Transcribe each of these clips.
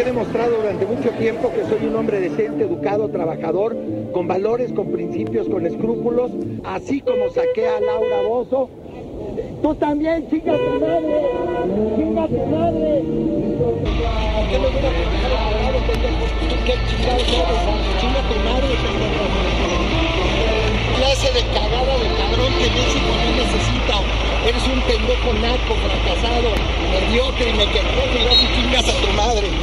he demostrado durante mucho tiempo que soy un hombre decente, educado, trabajador, con valores, con principios, con escrúpulos, así como saqué a Laura Bozo. Tú también, chica tu madre, chica tu madre. Clase de cagada de cabrón que México no necesita. Eres un pendejo naco, fracasado, mediocre y me quedó y vas y chingas a tu madre.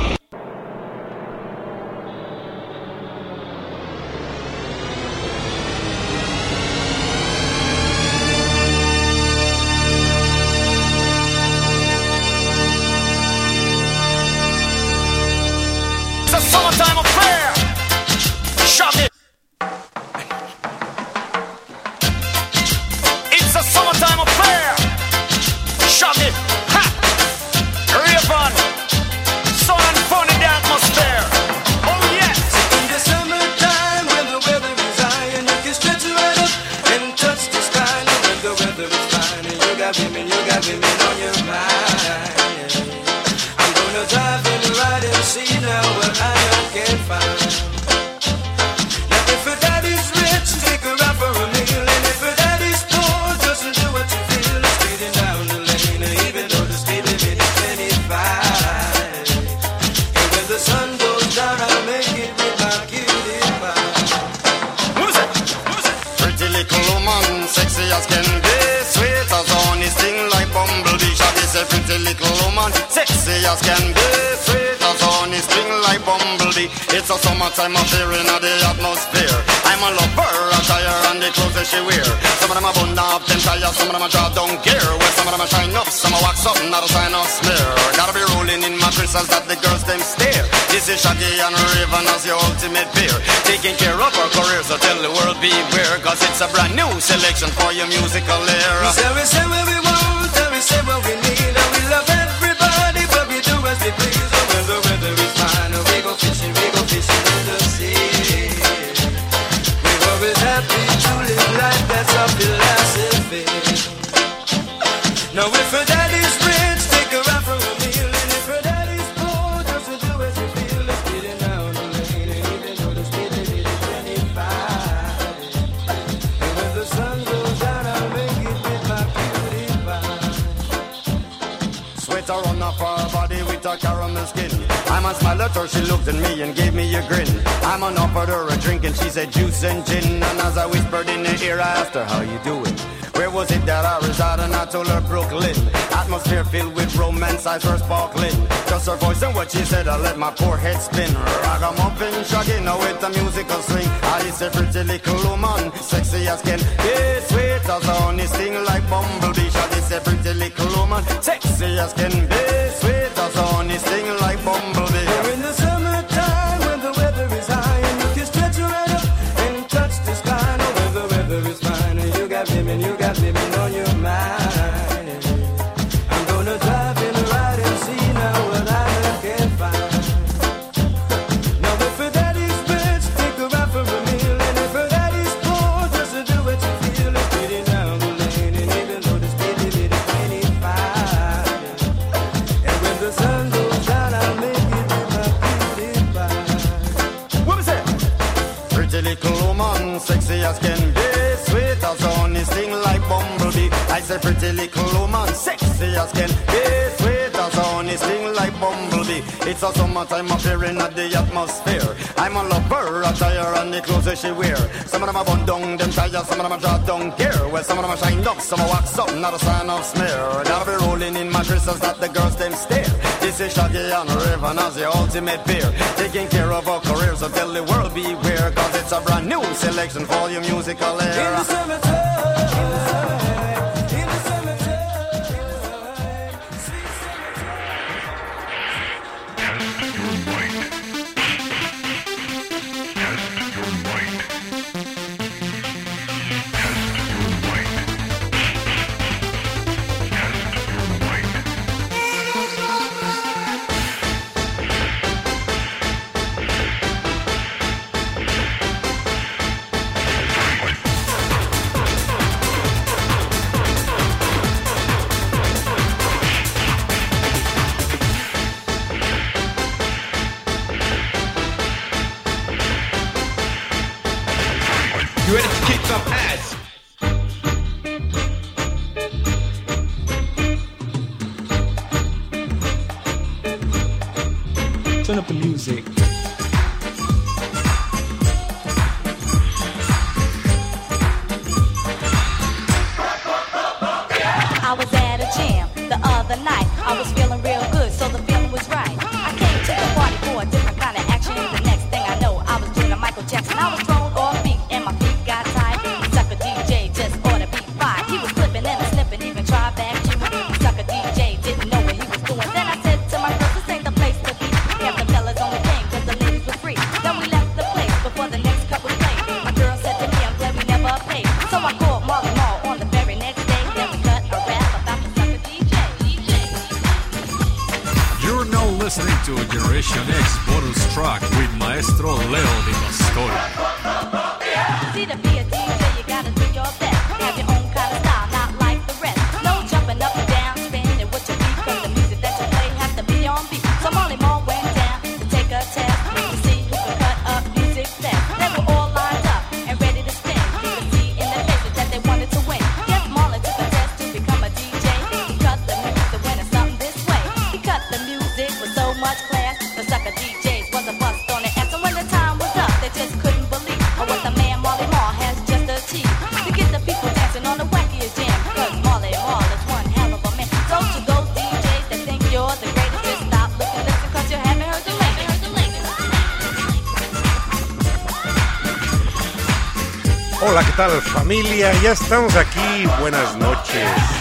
Tal familia? Ya estamos aquí. Buenas noches.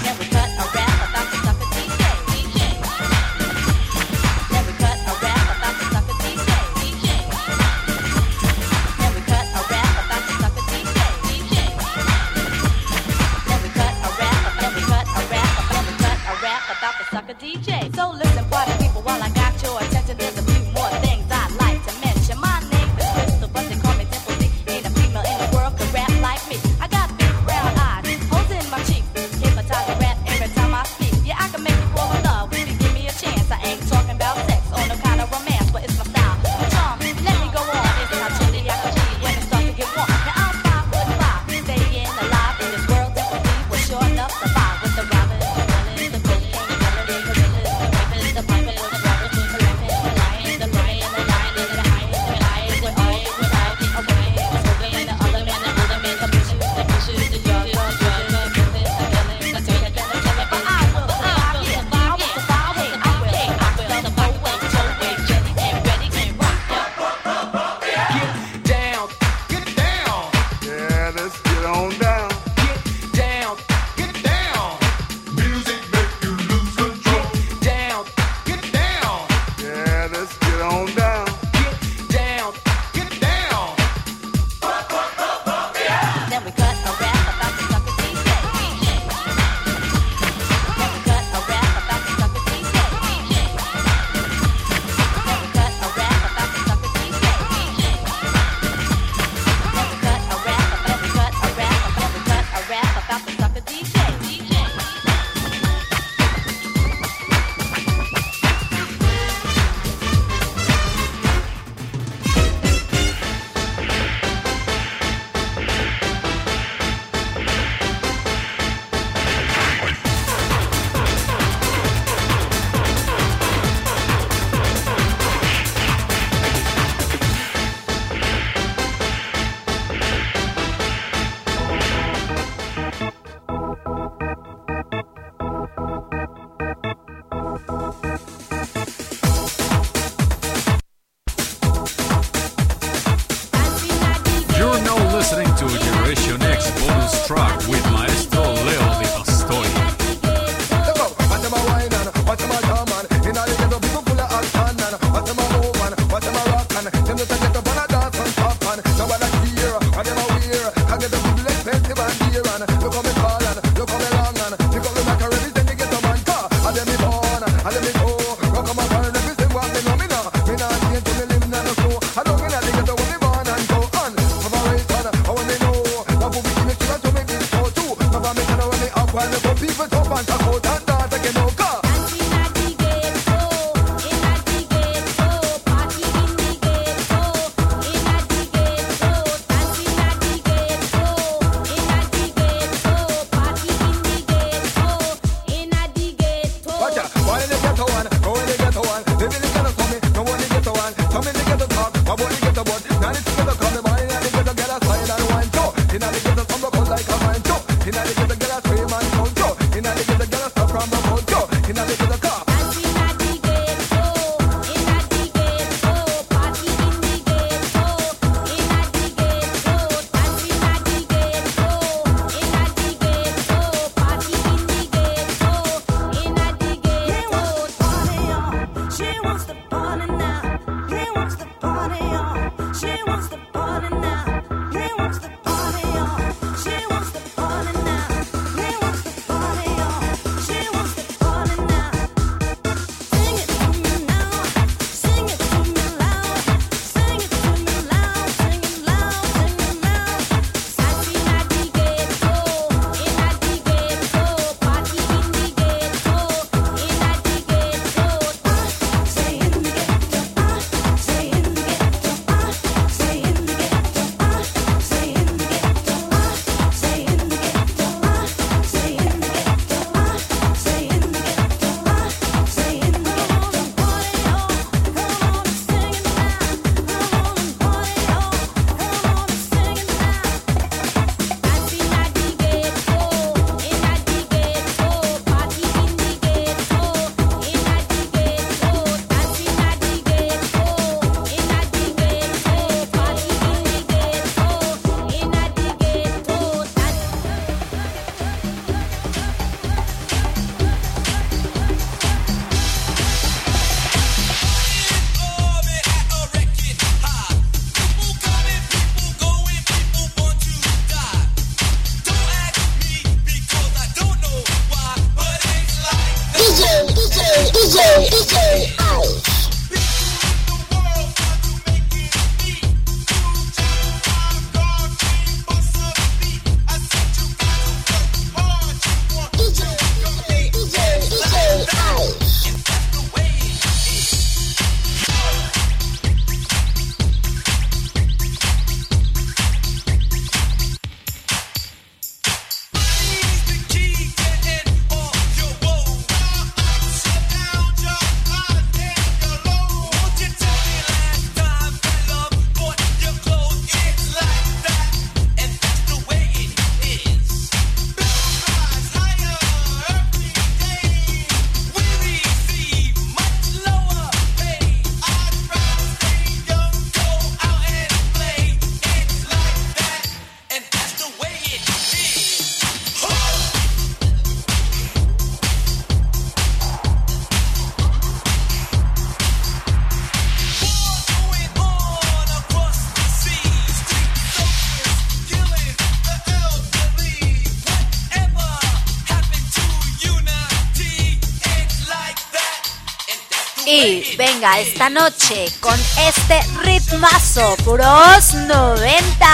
venga esta noche con este ritmazo, puros 90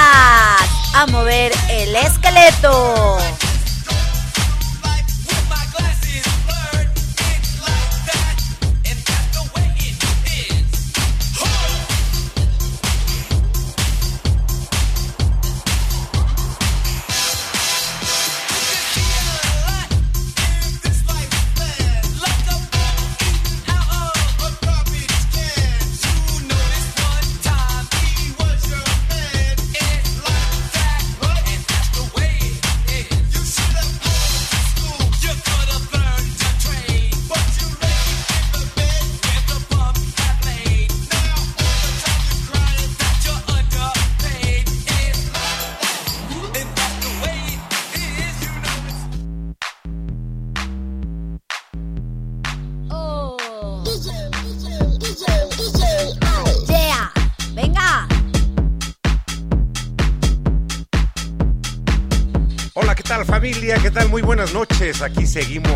a mover el esqueleto. seguimos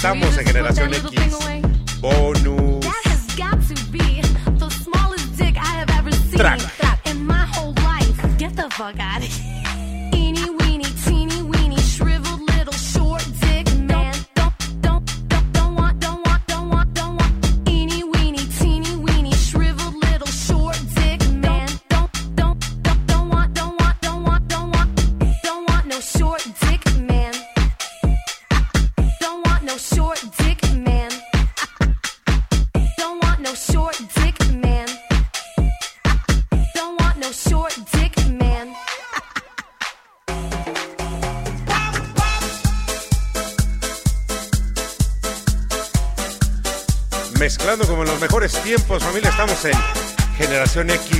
estamos en Generación tiempos, familia. Estamos en Generación X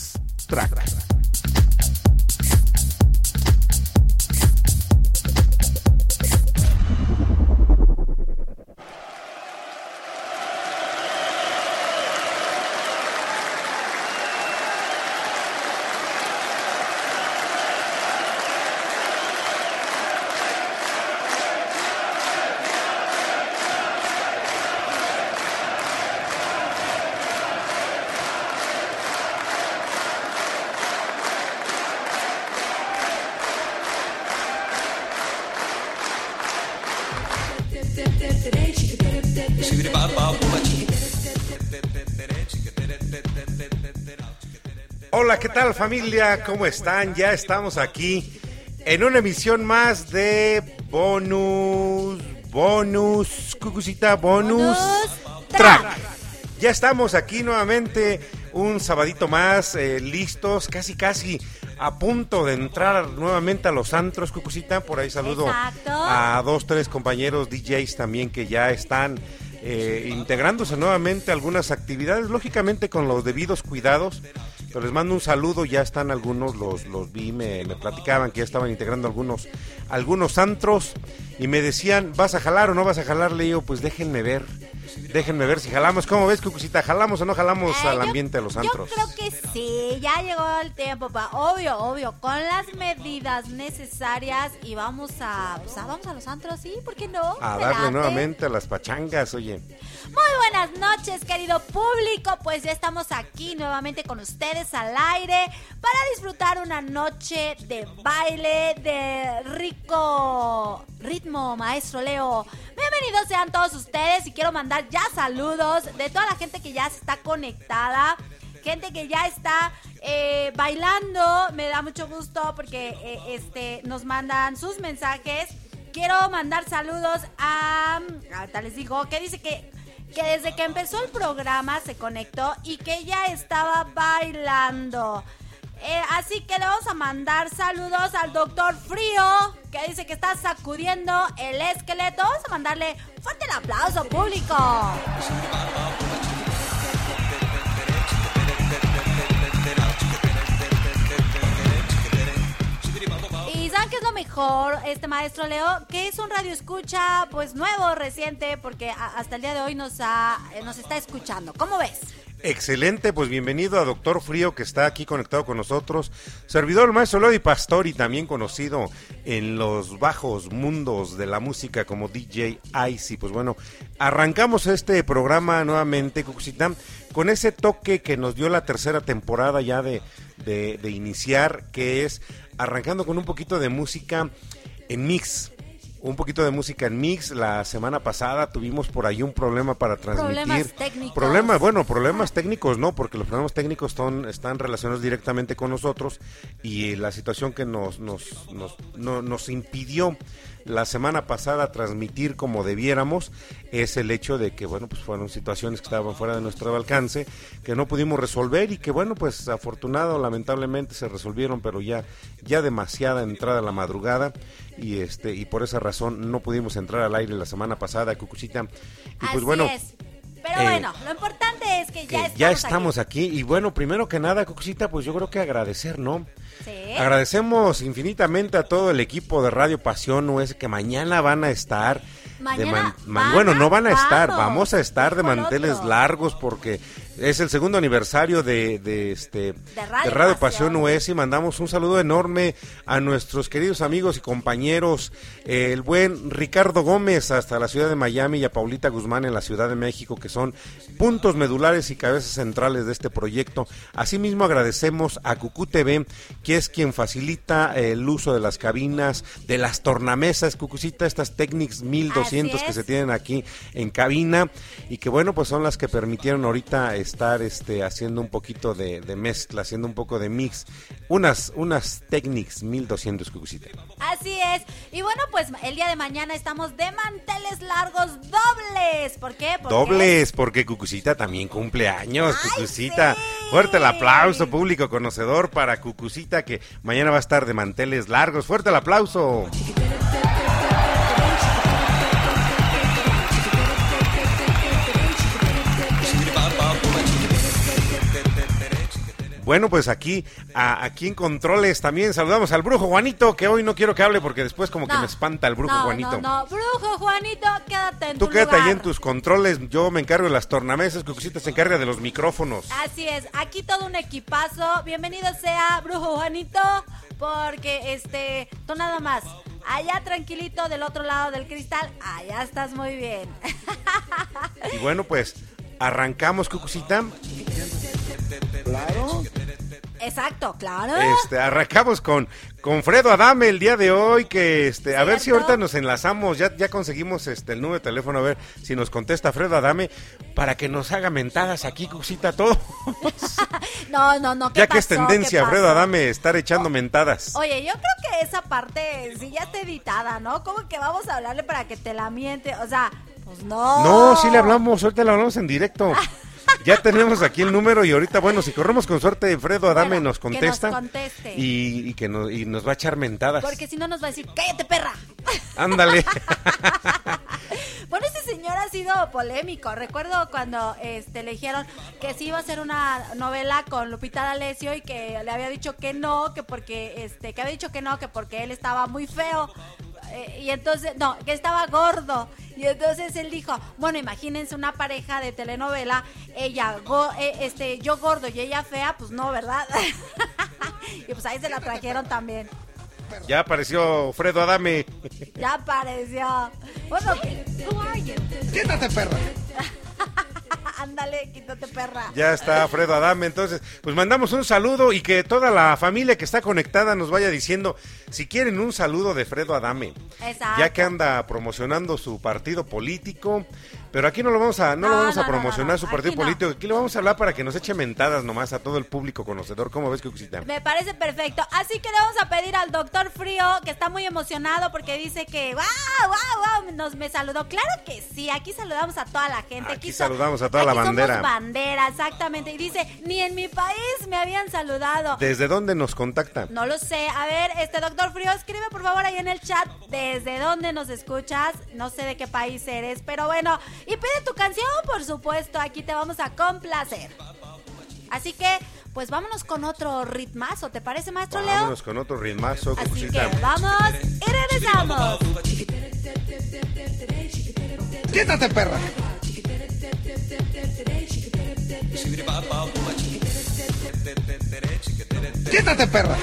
familia? ¿Cómo están? Ya estamos aquí en una emisión más de bonus, bonus, cucucita, bonus, track. Ya estamos aquí nuevamente, un sabadito más, eh, listos, casi casi a punto de entrar nuevamente a los antros, cucucita. Por ahí saludo Exacto. a dos, tres compañeros DJs también que ya están eh, integrándose nuevamente a algunas actividades, lógicamente con los debidos cuidados. Les mando un saludo, ya están algunos, los, los vi, me, me platicaban que ya estaban integrando algunos, algunos antros y me decían, ¿vas a jalar o no vas a jalar? Le digo, pues déjenme ver, déjenme ver si jalamos. ¿Cómo ves, Cucucita? ¿Jalamos o no jalamos Eh, al yo- ambiente de los antros? Yo creo que sí, ya llegó el tiempo, pa. Obvio, obvio, con las medidas necesarias y vamos a, pues, vamos a los antros, sí, ¿por qué no? A darle nuevamente a las pachangas, oye. Muy buenas noches, querido público. Pues ya estamos aquí nuevamente con ustedes al aire para disfrutar una noche de baile, de rico ritmo, maestro Leo. Bienvenidos sean todos ustedes y quiero mandar ya saludos de toda la gente que ya está conectada. Gente que ya está eh, bailando, me da mucho gusto porque eh, este, nos mandan sus mensajes. Quiero mandar saludos a. Ahorita les digo que dice que, que desde que empezó el programa se conectó y que ya estaba bailando. Eh, así que le vamos a mandar saludos al doctor Frío, que dice que está sacudiendo el esqueleto. Vamos a mandarle fuerte el aplauso público. Y ¿saben qué es lo mejor, este maestro Leo? Que es un radio escucha, pues nuevo, reciente, porque hasta el día de hoy nos, ha, eh, nos está escuchando. ¿Cómo ves? Excelente, pues bienvenido a Doctor Frío que está aquí conectado con nosotros. Servidor maestro Lodi Pastori, también conocido en los bajos mundos de la música como DJ Icy. Pues bueno, arrancamos este programa nuevamente, Cucucita, con ese toque que nos dio la tercera temporada ya de, de iniciar, que es arrancando con un poquito de música en mix. Un poquito de música en mix. La semana pasada tuvimos por ahí un problema para transmitir. Problemas técnicos. Problemas, bueno, problemas técnicos no, porque los problemas técnicos son, están relacionados directamente con nosotros y la situación que nos, nos, nos, no- nos impidió la semana pasada transmitir como debiéramos es el hecho de que, bueno, pues fueron situaciones que estaban fuera de nuestro alcance, que no pudimos resolver y que, bueno, pues afortunado, lamentablemente se resolvieron, pero ya, ya demasiada entrada a la madrugada y este y por esa razón no pudimos entrar al aire la semana pasada, Cucucita. Y pues Así bueno, es. Pero eh, bueno, lo importante es que que ya estamos, ya estamos aquí. aquí. Y bueno, primero que nada, Cucucita, pues yo creo que agradecer, ¿no? Sí. Agradecemos infinitamente a todo el equipo de Radio Pasión US que mañana van a estar. de man- bueno, no van a estar, vamos, a estar de manteles largos porque es el segundo aniversario de, de este Radio Pasión Pasión. US y mandamos un saludo enorme a nuestros queridos amigos y compañeros, eh, el buen Ricardo Gómez hasta la ciudad de Miami y a Paulita Guzmán en la Ciudad de México, que son puntos medulares y cabezas centrales de este proyecto. Asimismo agradecemos a Cucú TV, que es quien facilita el uso de las cabinas, de las tornamesas, Cucucita, estas Technics 1200 Así que es. se tienen aquí en cabina y que bueno, pues son las que permitieron ahorita estar este haciendo un poquito de, de mezcla, haciendo un poco de mix, unas unas Technics 1200 Cucucita. Así es. Y bueno, pues el día de mañana estamos de manteles largos dobles. ¿Por qué? Dobles, porque Cucucita también cumple años, ¡Ay, Cucucita. sí! Fuerte el aplauso, público conocedor, para Cucucita, que mañana va a estar de manteles largos. Fuerte el aplauso. Bueno, pues aquí, a- aquí en Controles también saludamos al brujo Juanito, que hoy no quiero que hable porque después como que me espanta el brujo no, Juanito. No, no, brujo Juanito, quédate en Tú tu quédate lugar. ahí en tus controles, yo me encargo de las tornamesas, Cucucita se encarga de los micrófonos. Así es, aquí todo un equipazo. Bienvenido sea Brujo Juanito, porque este, tú nada más. Allá tranquilito del otro lado del cristal, allá estás muy bien. Y bueno, pues arrancamos, Cucucita. Claro. Exacto, claro. Este, arrancamos con, con Fredo Adame el día de hoy, que este, a ver si ahorita nos enlazamos, ya, ya conseguimos este el número de teléfono, a ver si nos contesta Fredo Adame, para que nos haga mentadas aquí, Cucucita, todo. No, no, no. ¿qué ya que es tendencia, ¿Qué Fredo? Adame, estar echando mentadas. Oye, yo creo que esa parte sí ya está editada, ¿no? ¿Cómo que vamos a hablarle para que te la miente? O sea, pues no. No, sí le hablamos, ahorita le hablamos en directo. Ya tenemos aquí el número y ahorita, bueno, si corremos con suerte, Fredo Adame nos que nos contesta. conteste. Y, y que nos, y nos va a echar mentadas. Porque si no nos va a decir, cállate perra. Ándale. Bueno, ese señor ha sido polémico. Recuerdo cuando este, le dijeron que sí iba a hacer una novela con Lupita D'Alessio y que le había dicho que no, que porque, este, que había dicho que no, que porque él estaba muy feo. Eh, y entonces, no, que estaba gordo. Y entonces él dijo, bueno, imagínense una pareja de telenovela, ella, go- eh, este, yo gordo y ella fea, pues no, ¿verdad? y pues ahí se la trajeron también. ya apareció Fredo Adame. Ya apareció. Bueno, que- Quítate, perra. ándale, quítate perra. Ya está Fredo Adame, entonces, pues mandamos un saludo y que toda la familia que está conectada nos vaya diciendo si quieren un saludo de Fredo Adame, Exacto. ya que anda promocionando su partido político, pero aquí no lo vamos a no, lo vamos no, a promocionar no, su partido Aquí político, aquí le vamos a hablar para que nos eche mentadas nomás a todo el público conocedor, ¿cómo ves Cucucita? Me parece perfecto. Así que le vamos a pedir al doctor Frío, que está muy emocionado porque dice que, wow, wow, wow, nos me saludó. Claro que sí, aquí saludamos a toda la gente. Aquí saludamos a toda la bandera. Somos bandera, exactamente. Y dice, ni en mi país me habían saludado. ¿Desde dónde nos contacta? No lo sé. A ver, este doctor Frío, escribe por favor ahí en el chat desde dónde nos escuchas. No sé de qué país eres, pero bueno. Y pide tu canción, por supuesto. Aquí te vamos a complacer. Así que, pues vámonos con otro ritmazo. ¿Te parece, maestro Leo? Vámonos con otro ritmazo, Así que vamos y regresamos. Quítate, perra. Siéntate, perra.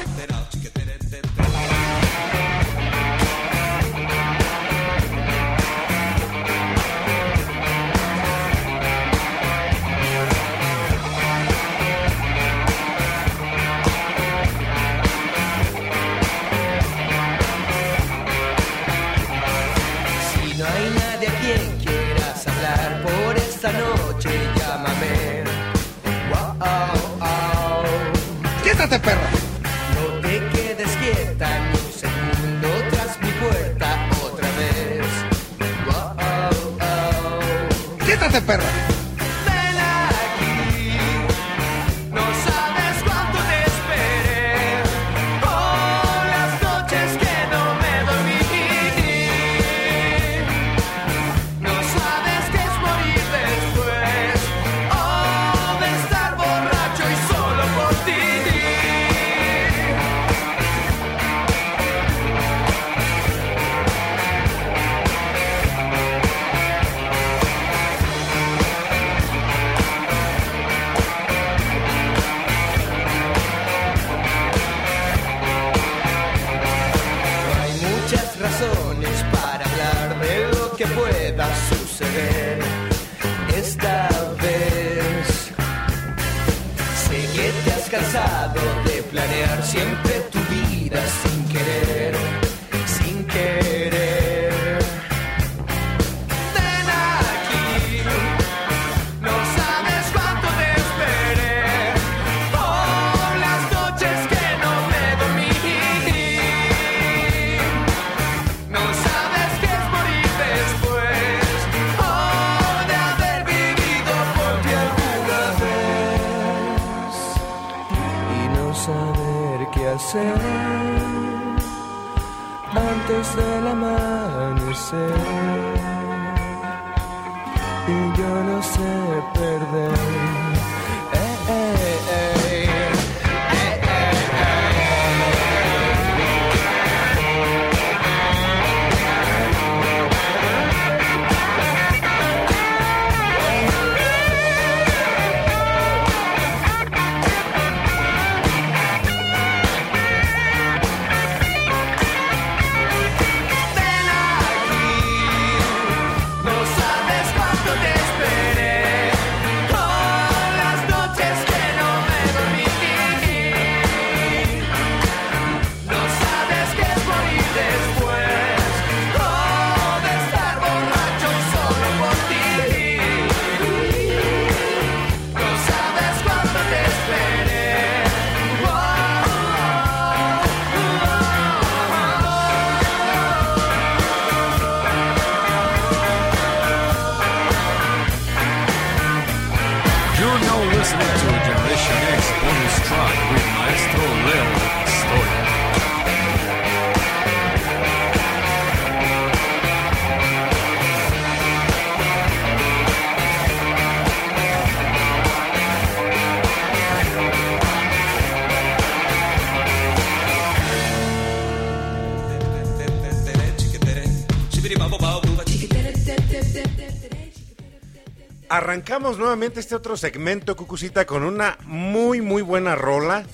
Arrancamos nuevamente este otro segmento, Cucucita, con una muy, muy buena rola.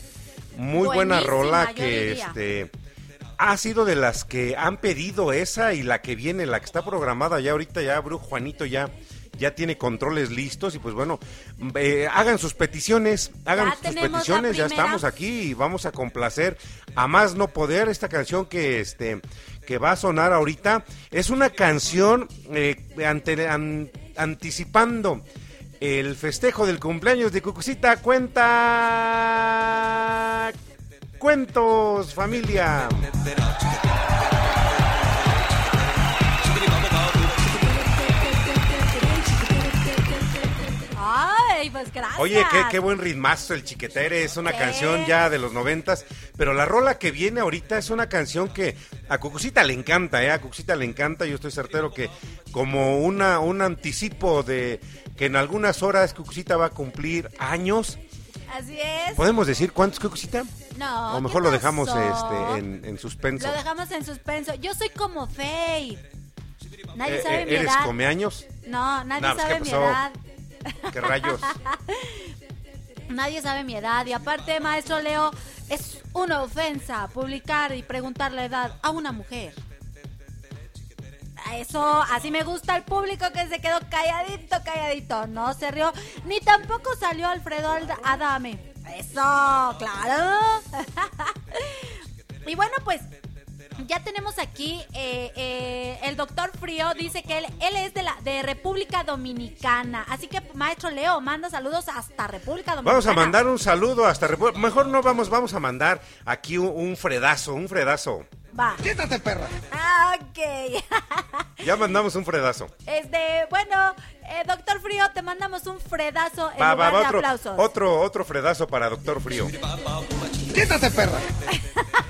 Muy buena rola que este ha sido de las que han pedido esa y la que viene, la que está programada ya ahorita, ya Brujo Juanito ya, ya tiene controles listos y pues bueno, eh, hagan sus peticiones, hagan Ya sus peticiones, ya estamos aquí y vamos a complacer a más no poder esta canción que este que va a sonar ahorita es una canción eh, ante- an- anticipando el festejo del cumpleaños de Cucucita cuenta cuentos familia pues gracias. Oye, qué, qué buen ritmazo el chiquetere, es una canción ya de los noventas, pero la rola que viene ahorita es una canción que a Cucucita le encanta, ¿eh? A Cucucita le encanta, yo estoy certero que como una, un anticipo de que en algunas horas Cucucita va a cumplir años. Así es. ¿Podemos decir cuántos, Cucucita? No. o mejor ¿qué lo dejamos este, en, en suspenso. Lo dejamos en suspenso. Yo soy como Faye. Nadie Eh, sabe eh, mi ¿Eres edad. comeaños? No, nadie No, pues, sabe ¿qué mi edad. ¿Qué rayos? Nadie sabe mi edad y aparte, maestro Leo, es una ofensa publicar y preguntar la edad a una mujer. Eso, así me gusta el público que se quedó calladito, calladito. No se rió, ni tampoco salió Alfredo Adame. Eso, claro. y bueno, pues ya tenemos aquí eh, eh, el doctor Frío dice que él, él es de la de República Dominicana. Así que, maestro Leo, manda saludos hasta República Dominicana. Vamos a mandar un saludo hasta Repu- Mejor no vamos, vamos a mandar aquí un, un fredazo, un fredazo. Va. Quítate, perra. Ah, ok. Ya mandamos un fredazo. Este, bueno, eh, doctor Frío, te mandamos un fredazo en Va, va, lugar va, de otro, aplausos. otro, otro fredazo para Doctor Frío. Quítate, perra.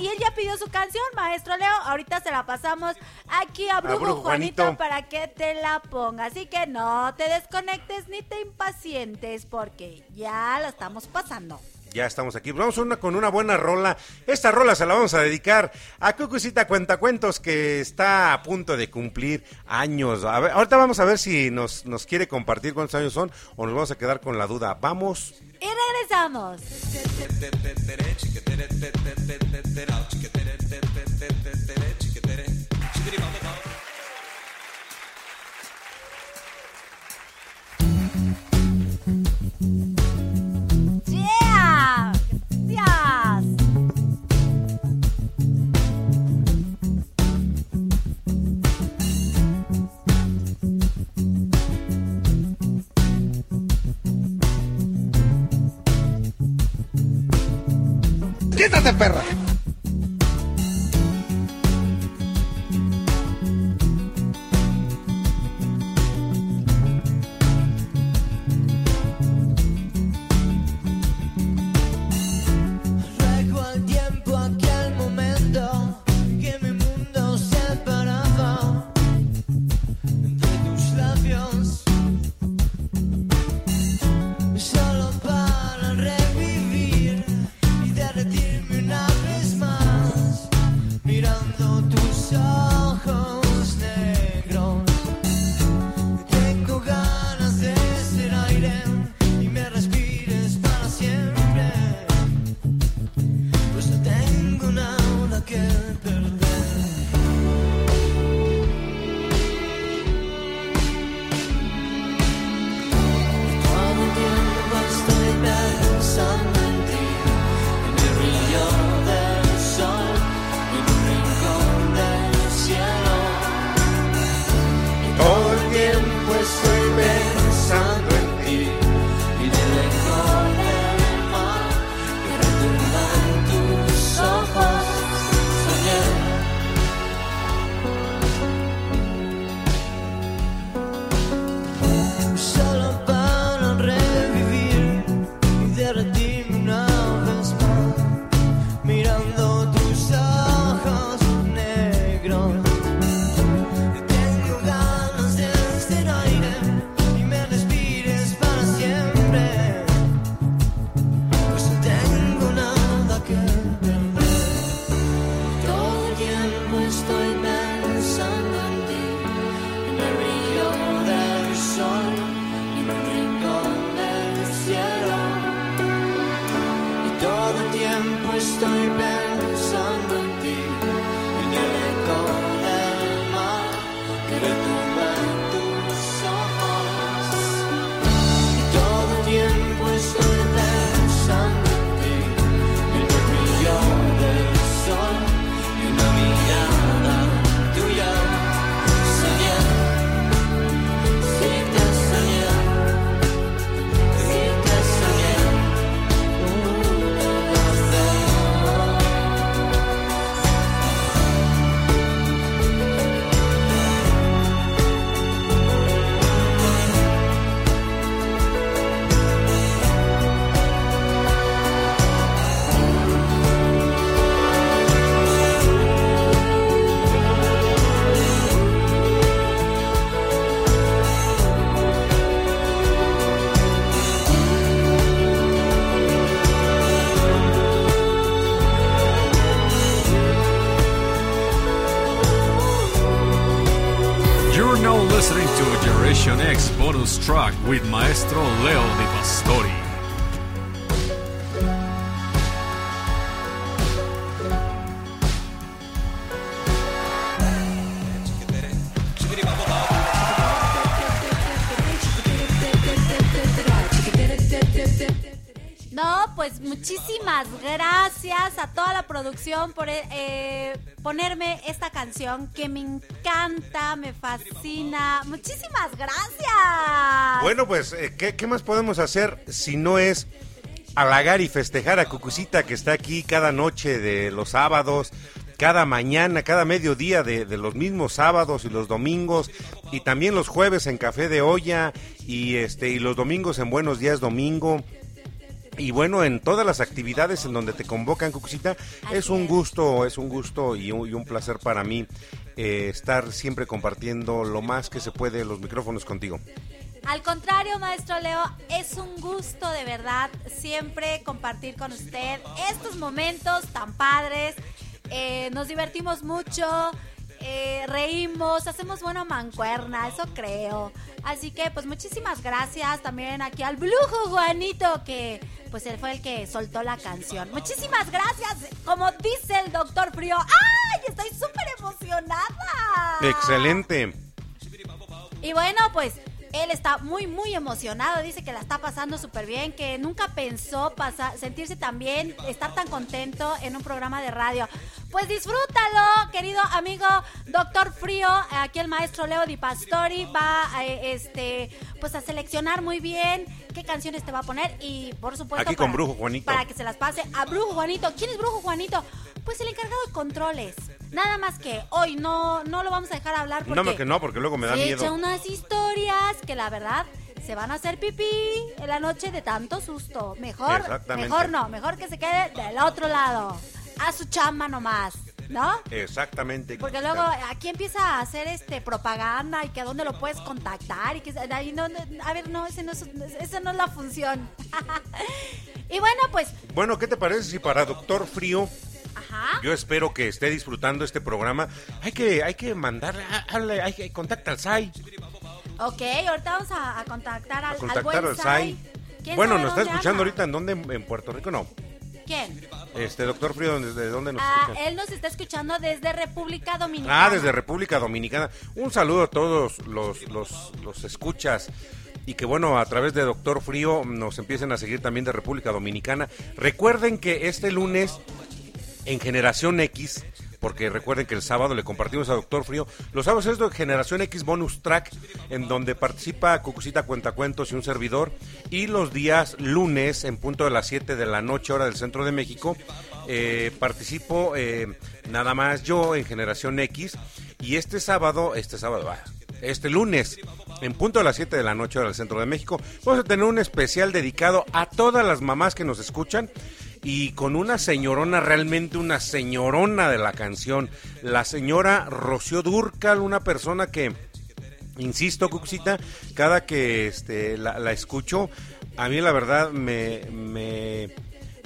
Y él ya pidió su canción, maestro Leo. Ahorita se la pasamos aquí a Brujo, Brujo Juanito, Juanito. para que te la ponga. Así que no te desconectes ni te impacientes porque ya la estamos pasando. Ya estamos aquí. Vamos una, con una buena rola. Esta rola se la vamos a dedicar a Cucucita Cuentacuentos que está a punto de cumplir años. A ver, ahorita vamos a ver si nos, nos quiere compartir cuántos años son o nos vamos a quedar con la duda. Vamos. Y regresamos. Quítate, perra. Track with Maestro Leo pues muchísimas gracias a toda la producción por eh, eh, ponerme esta canción que me encanta, me fascina. Muchísimas gracias. Bueno, pues, eh, ¿qué, más podemos hacer si no es halagar y festejar a Cucucita que está aquí cada noche de los sábados, cada mañana, cada mediodía de, de los mismos sábados y los domingos, y también los jueves en Café de Olla, y, este, y los domingos en Buenos Días Domingo. Y bueno, en todas las actividades en donde te convocan, Cucucita, es un gusto, es un gusto y un, y un placer para mí eh, estar siempre compartiendo lo más que se puede los micrófonos contigo. Al contrario, maestro Leo, es un gusto de verdad siempre compartir con usted estos momentos tan padres. Eh, nos divertimos mucho, eh, reímos, hacemos buena mancuerna, eso creo. Así que pues muchísimas gracias también aquí al Brujo Juanito que pues él fue el que soltó la canción. Muchísimas gracias, como dice el doctor Frío. ¡Ay! Estoy súper emocionada. Excelente. Y bueno, pues él está muy, muy emocionado. Dice que la está pasando súper bien, que nunca pensó pasar, sentirse tan bien, estar tan contento en un programa de radio. Pues disfrútalo, querido amigo Doctor Frío. Aquí el maestro Leo Di Pastori va eh, este, pues a seleccionar muy bien qué canciones te va a poner. Y por supuesto, Aquí con para- Brujo Juanito. Para que se las pase a Brujo Juanito. ¿Quién es Brujo Juanito? Pues el encargado de controles. Nada más que hoy no, no lo vamos a dejar hablar porque No, que no, porque luego me da se miedo. echa unas historias que la verdad se van a hacer pipí en la noche de tanto susto. Mejor, mejor no, mejor que se quede del otro lado. A su chamba nomás, ¿no? Exactamente. Porque luego aquí empieza a hacer este propaganda y que a dónde lo puedes contactar y que ahí no, no- a ver, no, ese no es, esa no es la función. y bueno, pues, Bueno, ¿qué te parece si para Doctor Frío, ajá. yo espero que esté disfrutando este programa, hay que, hay que mandarle, hazle- hay que contactar al SAI, Ok, ahorita vamos a, a contactar al, a al contactar buen al SAI. ¿Quién Bueno, nos está escuchando anda? ahorita en dónde, en Puerto Rico, no. ¿Quién? Este, Doctor Frío, ¿desde dónde nos Ah, escucha? él nos está escuchando desde República Dominicana. Ah, desde República Dominicana. Un saludo a todos los, los, los escuchas. Y que bueno, a través de Doctor Frío nos empiecen a seguir también de República Dominicana. Recuerden que este lunes en Generación X, porque recuerden que el sábado le compartimos a Doctor Frío, los sábados es de Generación X Bonus Track, en donde participa Cucucita Cuentacuentos y un servidor, y los días lunes, en punto de las 7 de la noche, hora del centro de México, eh, participo eh, nada más yo en Generación X, y este sábado, este sábado, ah, este lunes, en punto de las 7 de la noche, hora del centro de México, vamos a tener un especial dedicado a todas las mamás que nos escuchan y con una señorona, realmente una señorona de la canción, la señora Rocío Durcal, una persona que, insisto, Cuxita, cada que este, la, escucho, a mí la verdad me, me,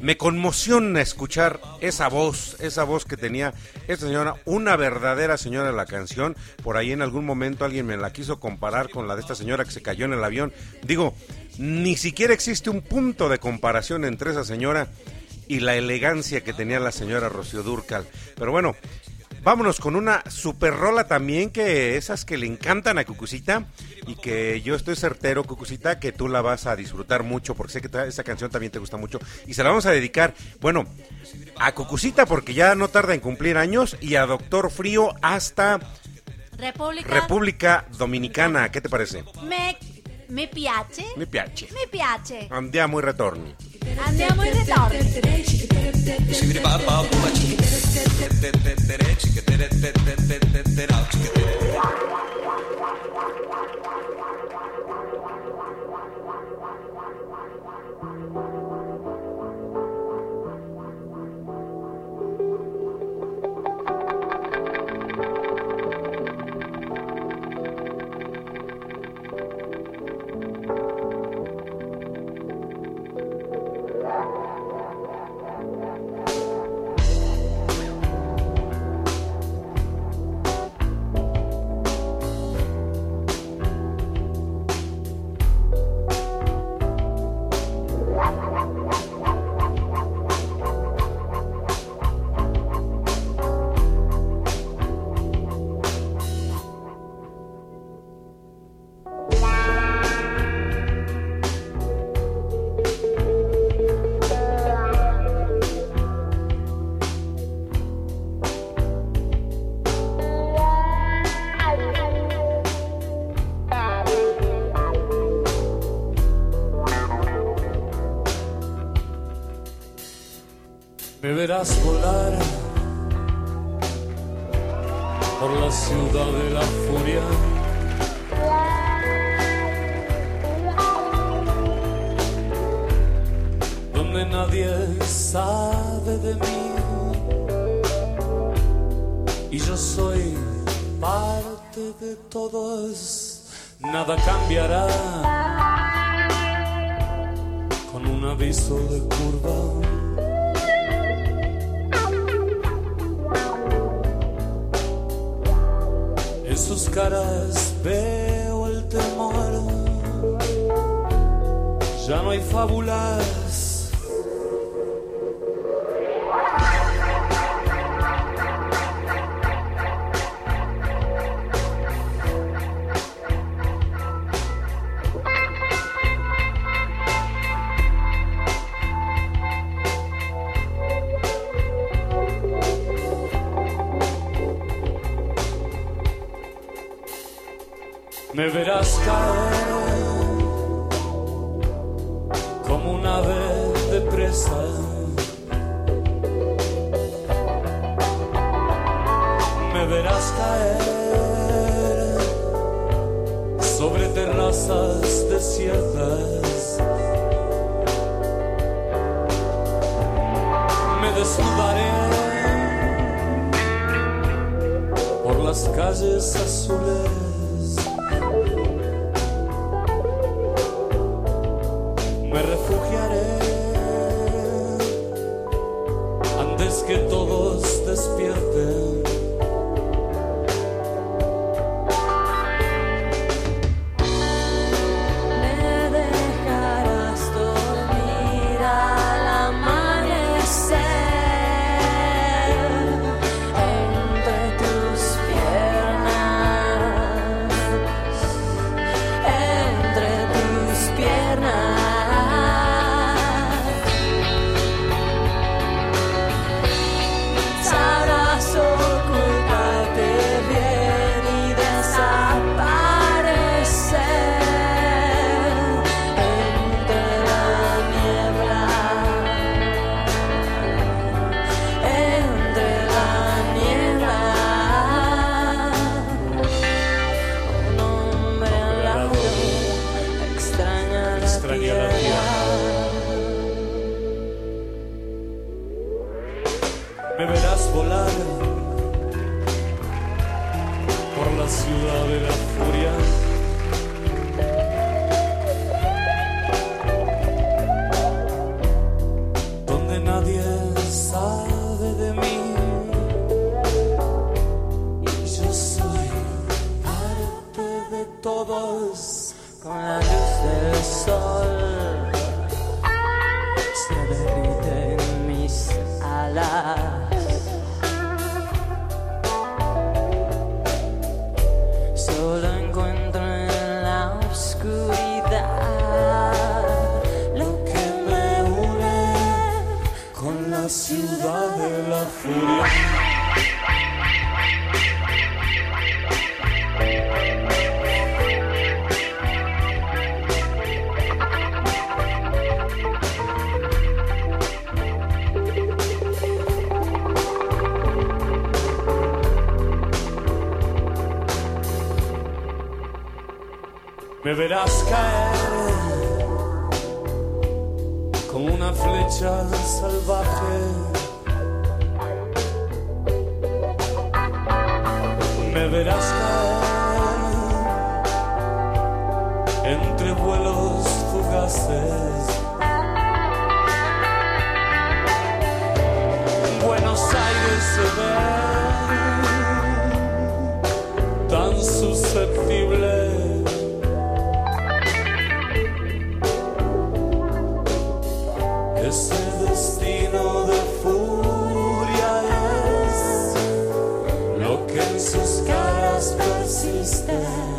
me conmociona escuchar esa voz, esa voz que tenía esta señora, una verdadera señora de la canción. Por ahí en algún momento alguien me la quiso comparar con la de esta señora que se cayó en el avión. Digo, ni siquiera existe un punto de comparación entre esa señora y la elegancia que tenía la señora Rocío Durcal. Pero bueno, vámonos con una super rola también que esas que le encantan a Cucucita y que yo estoy certero, Cucucita, que tú la vas a disfrutar mucho porque sé que esa canción también te gusta mucho y se la vamos a dedicar, bueno, a Cucucita porque ya no tarda en cumplir años y a Doctor Frío hasta República. República Dominicana. ¿Qué te parece? Me, mi piace. Mi piace. Mi piace. Andiamo in ritorni. Andiamo in ritorno. verás destino de furia es lo que en sus caras persiste.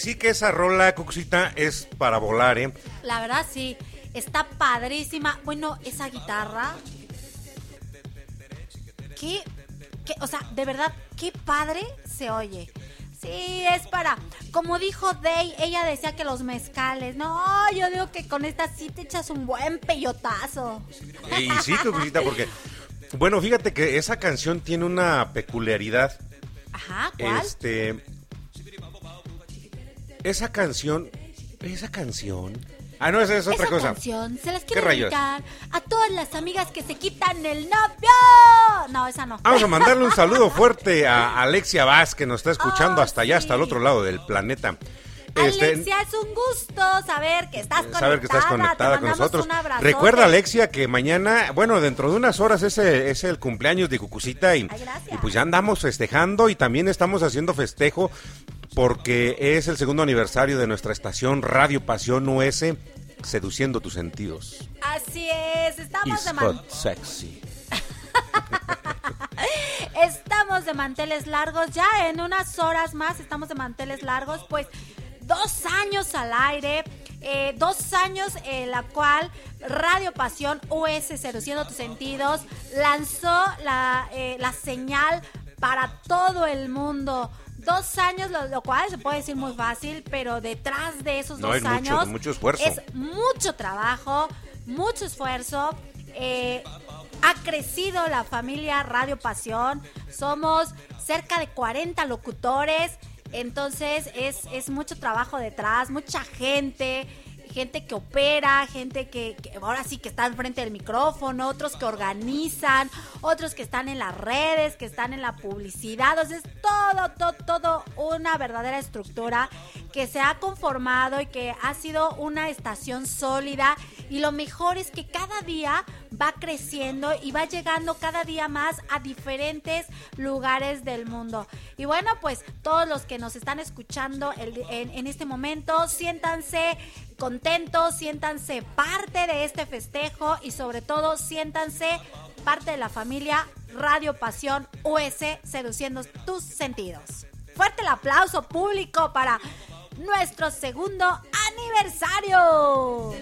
Sí que esa rola, Cucucita, es para volar, ¿eh? La verdad sí, está padrísima. Bueno, esa guitarra. Qué, qué, o sea, de verdad, qué padre se oye. Sí, es para, como dijo Day, ella decía que los mezcales. No, yo digo que con esta sí te echas un buen peyotazo. Y sí, Cucucita, porque, bueno, fíjate que esa canción tiene una peculiaridad. Ajá, ¿cuál? Este. Esa canción. Esa canción. Ah, no, esa es otra Esa cosa. canción se las ¿Qué quiero dedicar a todas las amigas que se quitan el novio. No, esa no. Vamos a mandarle un saludo fuerte a Alexia Vaz, que nos está escuchando Oh, hasta allá, hasta el otro lado del planeta. Este, Alexia, es un gusto saber que estás conectada. saber que estás conectada con nosotros. un. Recuerda, Alexia, que mañana, bueno, dentro de unas horas es el, es el cumpleaños de Cucucita y, y pues ya andamos festejando y también estamos haciendo festejo porque es el segundo aniversario de nuestra estación Radio Pasión US, seduciendo tus sentidos. Así es, estamos de, man- hot sexy. estamos de manteles largos. Ya en unas horas más estamos de manteles largos. Pues dos años al aire. eh, dos años en la cual Radio Pasión US Seduciendo tus sentidos lanzó la, eh, la señal para todo el mundo. Dos años, lo, lo cual se puede decir muy fácil, pero detrás de esos No, dos mucho- años mucho esfuerzo. es mucho trabajo, mucho esfuerzo. eh, ha crecido la familia Radio Pasión. Somos cerca de 40 locutores. Entonces es, es mucho trabajo detrás, mucha gente, gente que opera, gente que, ahora sí que está enfrente del micrófono, otros que organizan, otros que están en las redes, que están en la publicidad. O es todo, todo, todo una verdadera estructura que se ha conformado y que ha sido una estación sólida. Y lo mejor es que cada día va creciendo y va llegando cada día más a diferentes lugares del mundo. Y bueno, pues todos los que nos están escuchando en este momento, siéntanse contentos, siéntanse parte de este festejo y sobre todo siéntanse parte de la familia Radio Pasión US Seduciendo tus sentidos. Fuerte el aplauso público para nuestro segundo aniversario.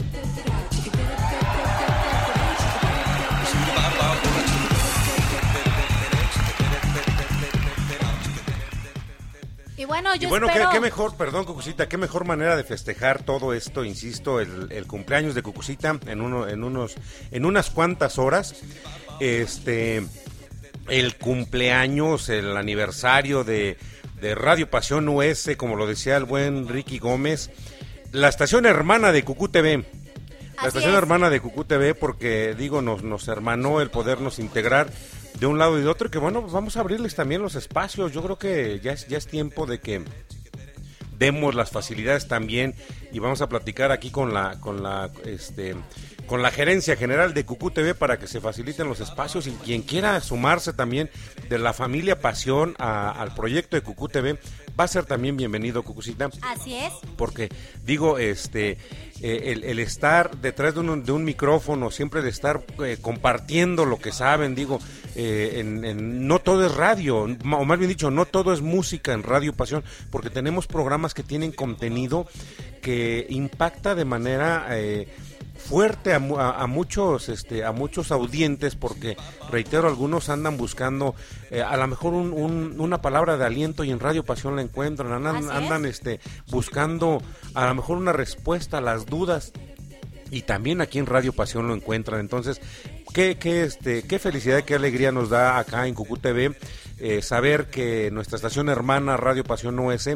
Y bueno, yo Y bueno, ¿qué, espero... qué mejor, perdón, Cucucita, qué mejor manera de festejar todo esto, insisto, el, el cumpleaños de Cucucita en uno, en unos, en unas cuantas horas. Este, el cumpleaños, el aniversario de, de Radio Pasión US, como lo decía el buen Ricky Gómez, la estación hermana de Cucú TV. La Así estación es. hermana de Cucú TV, porque digo, nos, nos hermanó el podernos integrar de un lado y de otro, y que bueno, pues vamos a abrirles también los espacios. Yo creo que ya es, ya es tiempo de que demos las facilidades también y vamos a platicar aquí con la con la este con la gerencia general de Cucú TV para que se faciliten los espacios y quien quiera sumarse también de la familia Pasión a- al proyecto de Cucú TV va a ser también bienvenido Cucucita Así es. porque digo este eh, el, el estar detrás de un, de un micrófono siempre de estar eh, compartiendo lo que saben digo eh, en, en- no todo es radio o más bien dicho no todo es música en Radio Pasión porque tenemos programas que tienen contenido que impacta de manera eh, fuerte a, a- a muchos este a muchos audientes porque reitero algunos andan buscando eh, a lo mejor un- un- una palabra de aliento y en Radio Pasión la encuentran andan, es. andan este buscando a lo mejor una respuesta a las dudas y también aquí en Radio Pasión lo encuentran. Entonces, qué, qué, este, qué felicidad, qué alegría nos da acá en Cucú TV eh, saber que nuestra estación hermana Radio Pasión US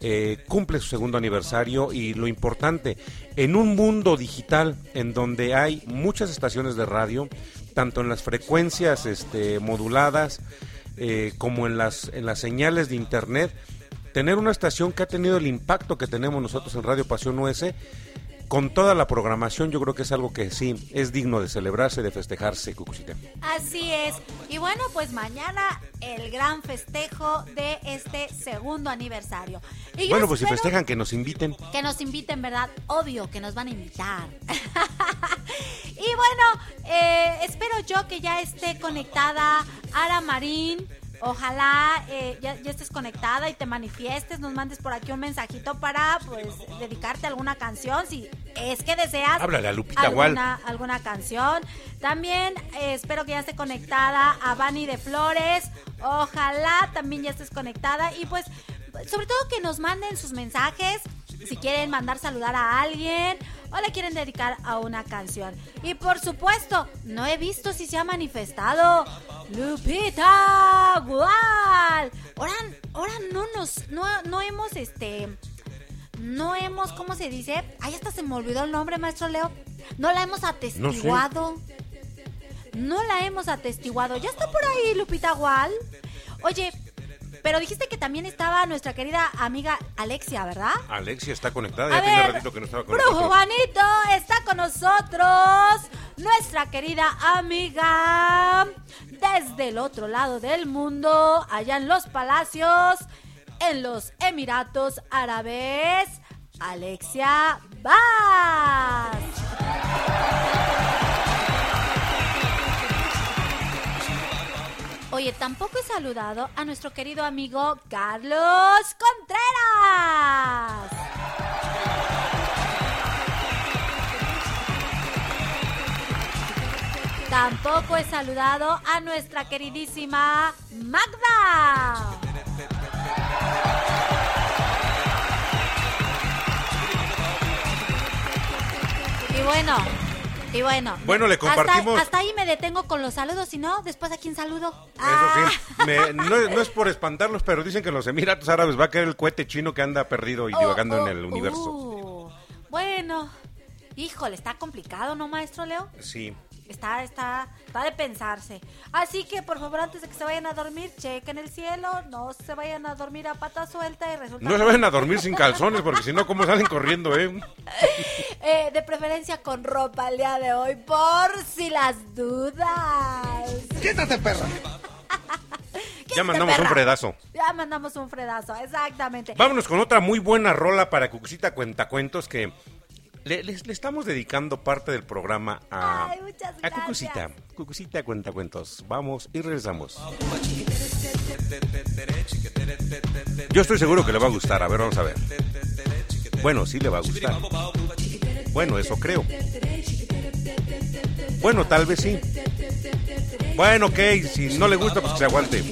eh, cumple su segundo aniversario y lo importante, en un mundo digital en donde hay muchas estaciones de radio, tanto en las frecuencias este, moduladas eh, como en las, en las señales de internet, tener una estación que ha tenido el impacto que tenemos nosotros en Radio Pasión US, con toda la programación, yo creo que es algo que sí es digno de celebrarse, de festejarse, Cucucita. Así es. Y bueno, pues mañana el gran festejo de este segundo aniversario. Y Bueno, pues si festejan, que nos inviten. Que nos inviten, ¿verdad? Obvio que nos van a invitar. y bueno, eh, espero yo que ya esté conectada Ara Marín, Ojalá eh, ya, ya estés conectada y te manifiestes, nos mandes por aquí un mensajito para pues dedicarte a alguna canción, si es que deseas Háblale a Lupita alguna, alguna canción. También eh, espero que ya esté conectada a Vani de Flores. Ojalá también ya estés conectada y pues sobre todo que nos manden sus mensajes si quieren mandar saludar a alguien o le quieren dedicar a una canción. Y por supuesto, no he visto si se ha manifestado Lupita Gual. Ahora, ahora no nos, no, no hemos este, no hemos, ¿cómo se dice? Ay, hasta se me olvidó el nombre, maestro Leo. No la hemos atestiguado. No la hemos atestiguado. Ya está por ahí, Lupita Gual. Oye, pero dijiste que también estaba nuestra querida amiga Alexia, ¿verdad? Alexia está conectada, A ya tenía ver, ratito que no estaba con Brujo. Juanito está con nosotros. Nuestra querida amiga desde el otro lado del mundo, allá en los palacios, en los Emiratos Árabes, Alexia Vaz. Oye, tampoco he saludado a nuestro querido amigo Carlos Contreras. Tampoco he saludado a nuestra queridísima Magda. Y bueno, y bueno. Bueno, le hasta- compartimos- Hasta, ahí me detengo con los saludos, si no, después a quién saludo. Eso sí, me- no, no es por espantarlos, pero dicen que en los Emiratos Árabes va a caer el cohete chino que anda perdido y Oh, divagando oh, en el universo. uh, bueno, híjole, está complicado, ¿no, maestro Leo? Sí. Está, está, está de pensarse. Así que, por favor, antes de que se vayan a dormir, chequen el cielo, no se vayan a dormir a pata suelta y resulta... No se vayan a dormir sin calzones, porque si no, ¿cómo salen corriendo, eh? Eh, de preferencia con ropa el día de hoy, por si las dudas. ¡Quítate, perra! Ya mandamos un fredazo. Ya mandamos un fredazo, exactamente. Vámonos con otra muy buena rola para Cucucita Cuentacuentos que le, le- le estamos dedicando parte del programa a, Ay, a. Cucucita. Cucucita Cuentacuentos. Vamos y regresamos. Yo estoy seguro que le va a gustar. A ver, vamos a ver. Bueno, sí le va a gustar. Bueno, eso creo. Bueno, tal vez sí. Bueno, ok, si no le gusta, pues que se aguante.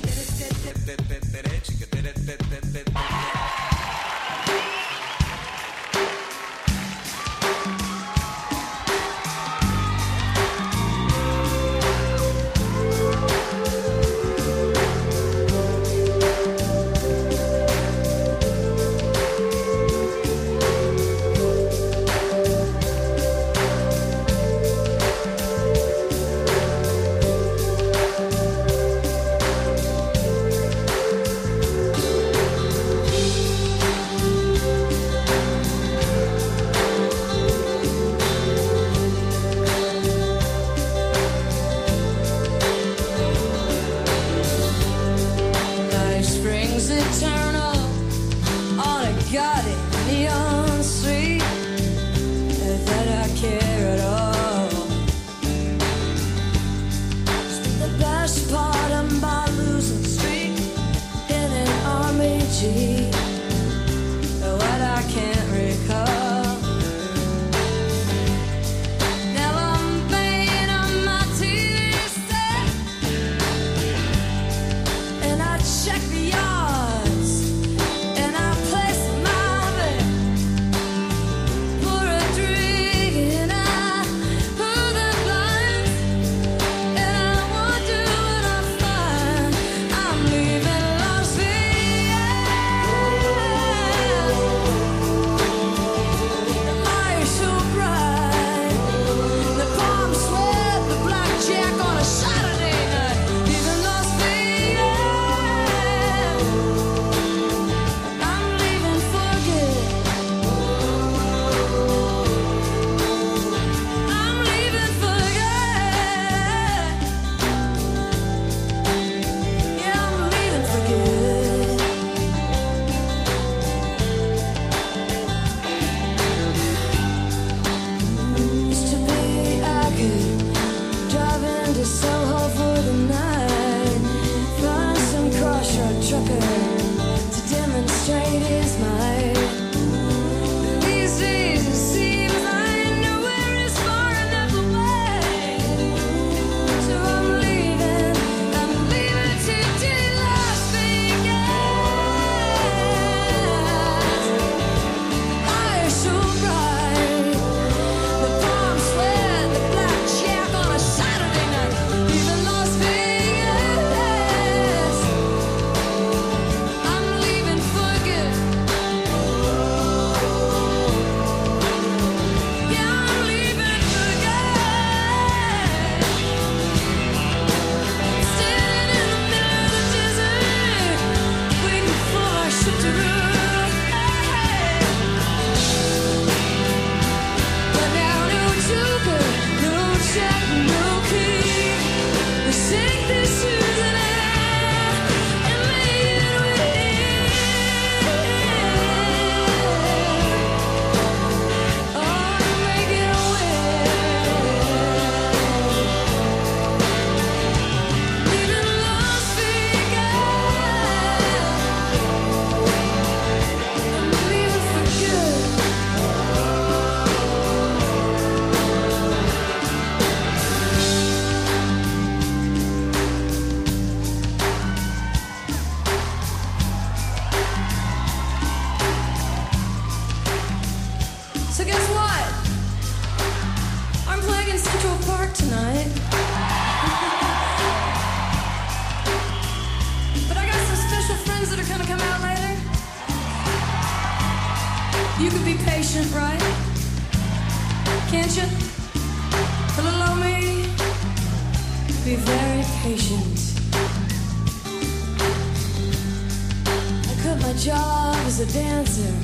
Quit my job as a dancer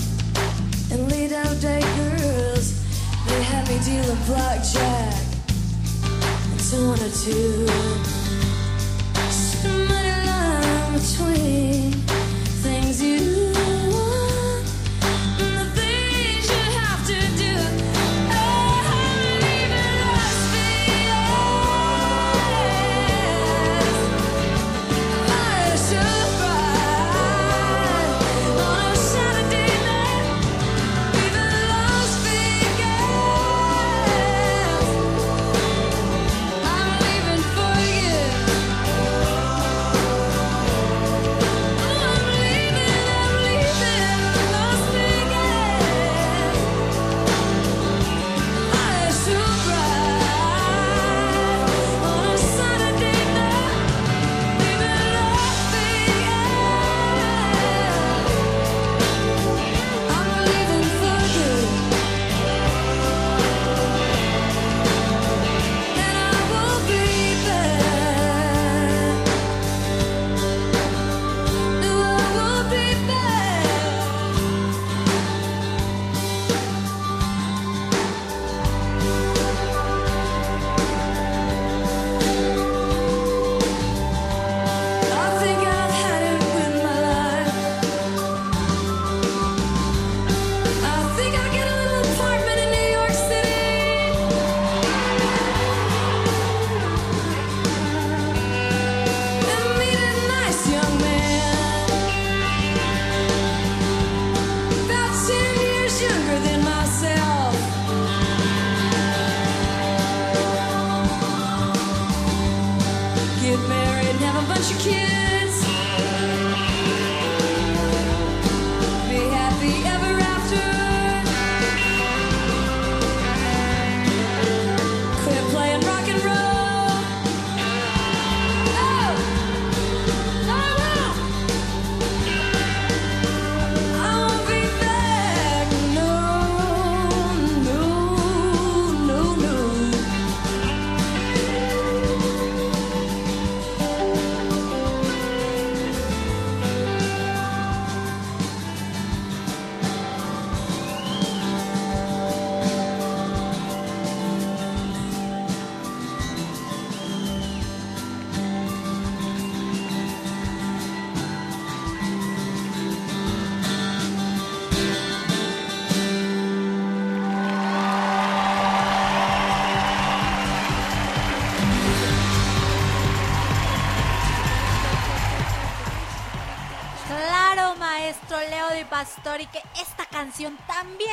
and lead out day girls. They had me dealing blackjack and so on a two. Just a mighty line between things you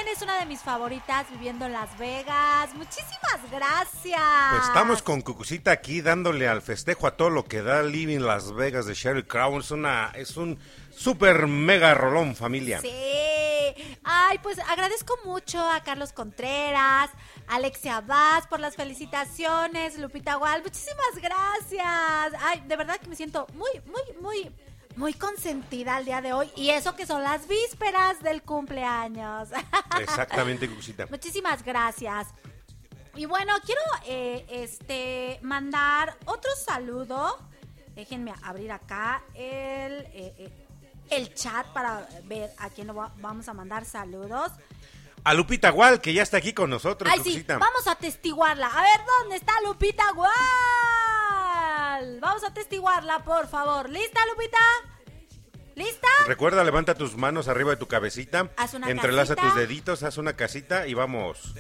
también es una de mis favoritas, viviendo en Las Vegas. Muchísimas gracias. Pues estamos con Cucucita aquí dándole al festejo a todo lo que da Living Las Vegas de Sheryl Crow. Es, una, es un super mega rolón, familia. Sí. Ay, pues agradezco mucho a Carlos Contreras, Alexia Vaz por las felicitaciones, Lupita Gual, muchísimas gracias. Ay, de verdad que me siento muy, muy, muy, muy consentida el día de hoy. Y eso que son las vísperas del cumpleaños. Exactamente, Cucucita. Muchísimas gracias. Y bueno, quiero eh, este mandar otro saludo. Déjenme abrir acá el, eh, eh, el chat para ver a quién va- vamos a mandar saludos. A Lupita Gual, que ya está aquí con nosotros, Ay, sí, Cucucita. vamos a atestiguarla. A ver, ¿dónde está Lupita Gual? Vamos a atestiguarla, por favor. ¿Lista, Lupita? ¿Lista? Recuerda, levanta tus manos arriba de tu cabecita, Haz una entrelaza casita. tus deditos, haz una casita y vamos.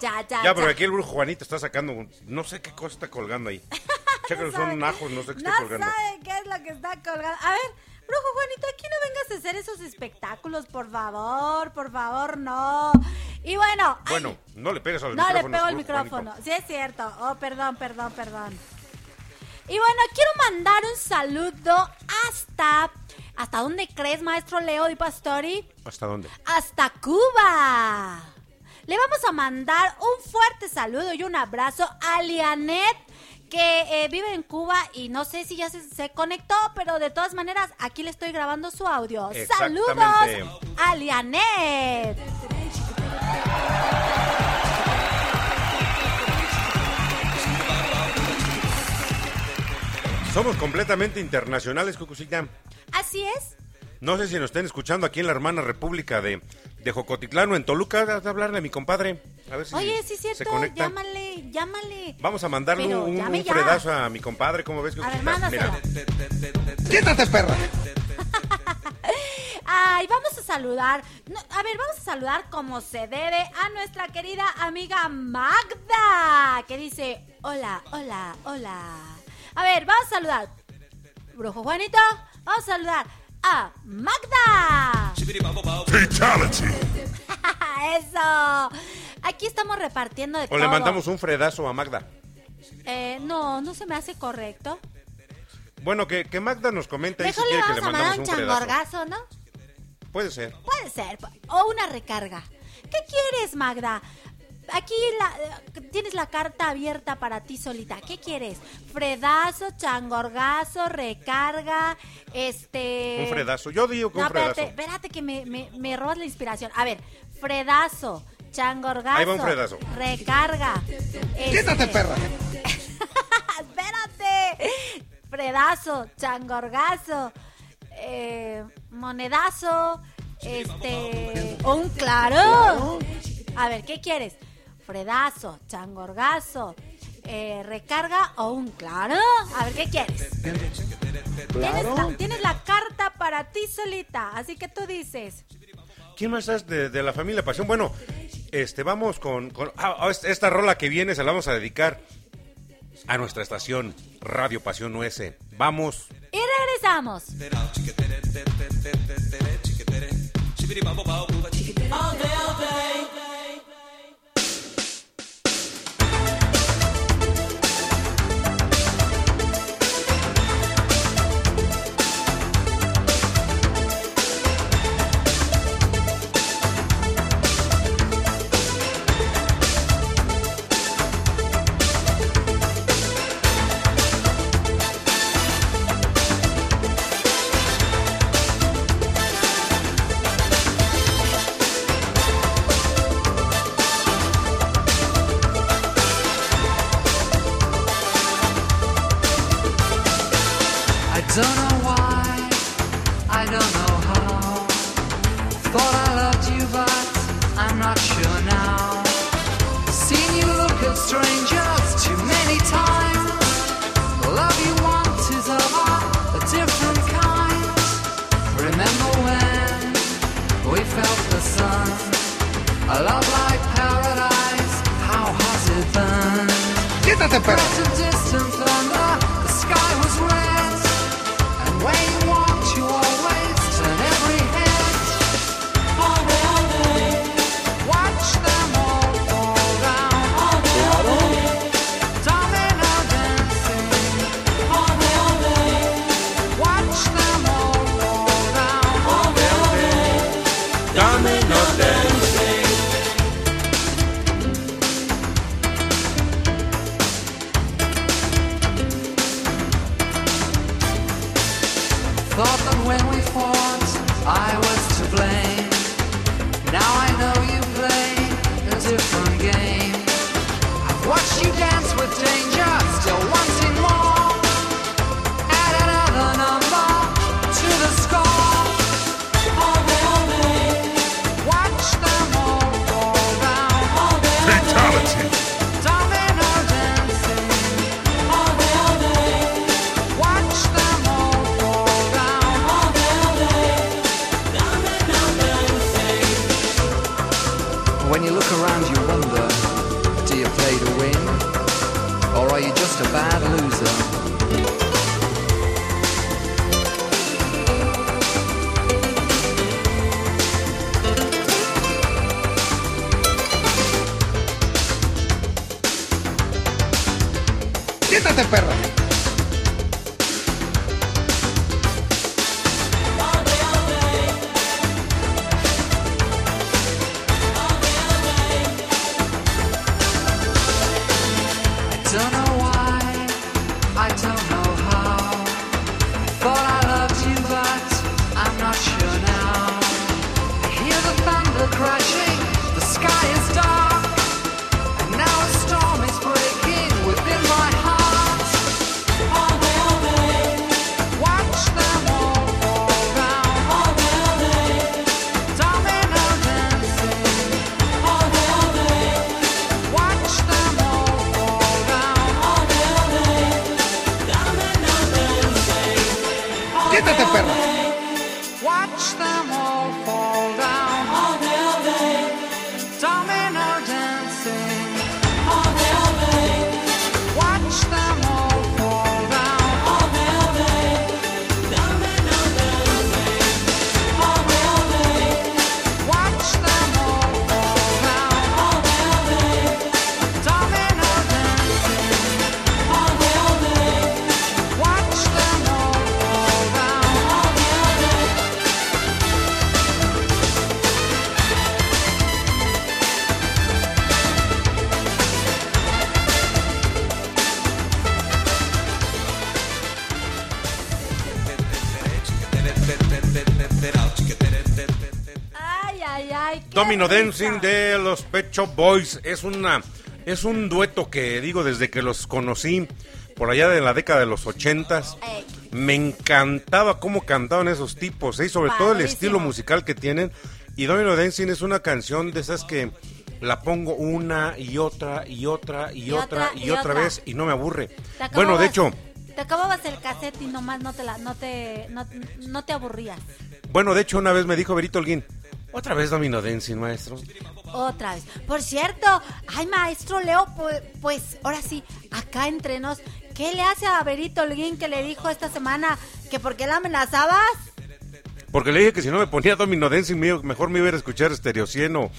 Ya, ya, ya. Ya, pero aquí el brujo Juanito está sacando, un- no sé qué cosa está colgando ahí. Chécalo, son ajos, no sé qué No está colgando. sabe qué es lo que está colgando. A ver, Brujo Juanito, aquí no vengas a hacer esos espectáculos, por favor, por favor, no. Y bueno, ay, Bueno, no le pegues al no le micrófono. pego el Brujo micrófono. Juanito. Sí, es cierto. Oh, perdón, perdón, perdón. Y bueno, quiero mandar un saludo hasta... ¿Hasta dónde crees, maestro Leo Di Pastori? ¿Hasta dónde? hasta Cuba. Le vamos a mandar un fuerte saludo y un abrazo a Lianet, que eh, vive en Cuba y no sé si ya se, se conectó, pero de todas maneras aquí le estoy grabando su audio. Saludos a Lianet. Somos completamente internacionales, Cucucilla. Así es. No sé si nos estén escuchando aquí en la hermana República de, de Jocotitlán o en Toluca. De de hablarle a mi compadre. A ver si Oye, sí se cierto, conecta. llámale, llámale. Vamos a mandarle Pero un, un- fredazo a mi compadre. ¿Cómo ves, A ver, Cucucilla? Mira. ¡Quítate, perra! Ay, vamos a saludar. no, a ver, vamos a saludar como se debe a nuestra querida amiga Magda, que dice, hola, hola, hola. A ver, vamos a saludar. Brujo Juanito, vamos a saludar a Magda. Fatality. Eso. Aquí estamos repartiendo de O todo. le mandamos un fredazo a Magda. Eh, no, no se me hace correcto. Bueno, que, que Magda nos comente ahí si Mejor le quiere que vamos le a mandar mandamos un un fredazo. changorgazo, ¿no? Puede ser. Puede ser. O una recarga. ¿Qué quieres, Magda? Aquí la- tienes la carta abierta para ti solita. ¿Qué quieres? Fredazo, changorgazo, recarga, este... Un fredazo. Yo digo que No, un fredazo. espérate, espérate que me, me, me robas la inspiración. A ver, fredazo, changorgazo. Ahí va un fredazo. Recarga. ¡Quítate, este, perra! espérate. Fredazo, changorgazo, eh, monedazo, este, o un claro. A ver, ¿qué quieres? Fredazo, changorgazo, eh, recarga o un claro. A ver, ¿qué quieres? Tienes la, tienes la carta para ti solita, así que tú dices. ¿Quién más es de, de la familia Pasión? Bueno, este, vamos con, con- ah, ah, esta- rola que viene se la vamos a dedicar a nuestra estación Radio Pasión US. Vamos. Y regresamos. ¡Quítate, perra! Domino. Dancing de los Pet Shop Boys es una es un dueto que digo desde que los conocí por allá de la década de los ochentas. Me encantaba cómo cantaban esos tipos, ¿eh? y sobre todo el estilo musical que tienen. Y Domino Dancing es una canción de esas que la pongo una y otra y otra y, Y otra, otra, y, y otra, otra. vez y no me aburre. Bueno, de hecho, Te acababas el cassette y nomás no te, la, no te, no, no te aburrías. bueno, de hecho una vez me dijo Berito Holguín, otra vez Domino Dancing, maestro. Otra vez. Por cierto, ay, maestro Leo, pues, pues ahora sí, acá entre nos, ¿qué le hace a Berito Holguín que le dijo esta semana que por qué la amenazabas? Porque le dije que si no me ponía Domino Dancing, me- mejor me iba a escuchar Stereo 100 o,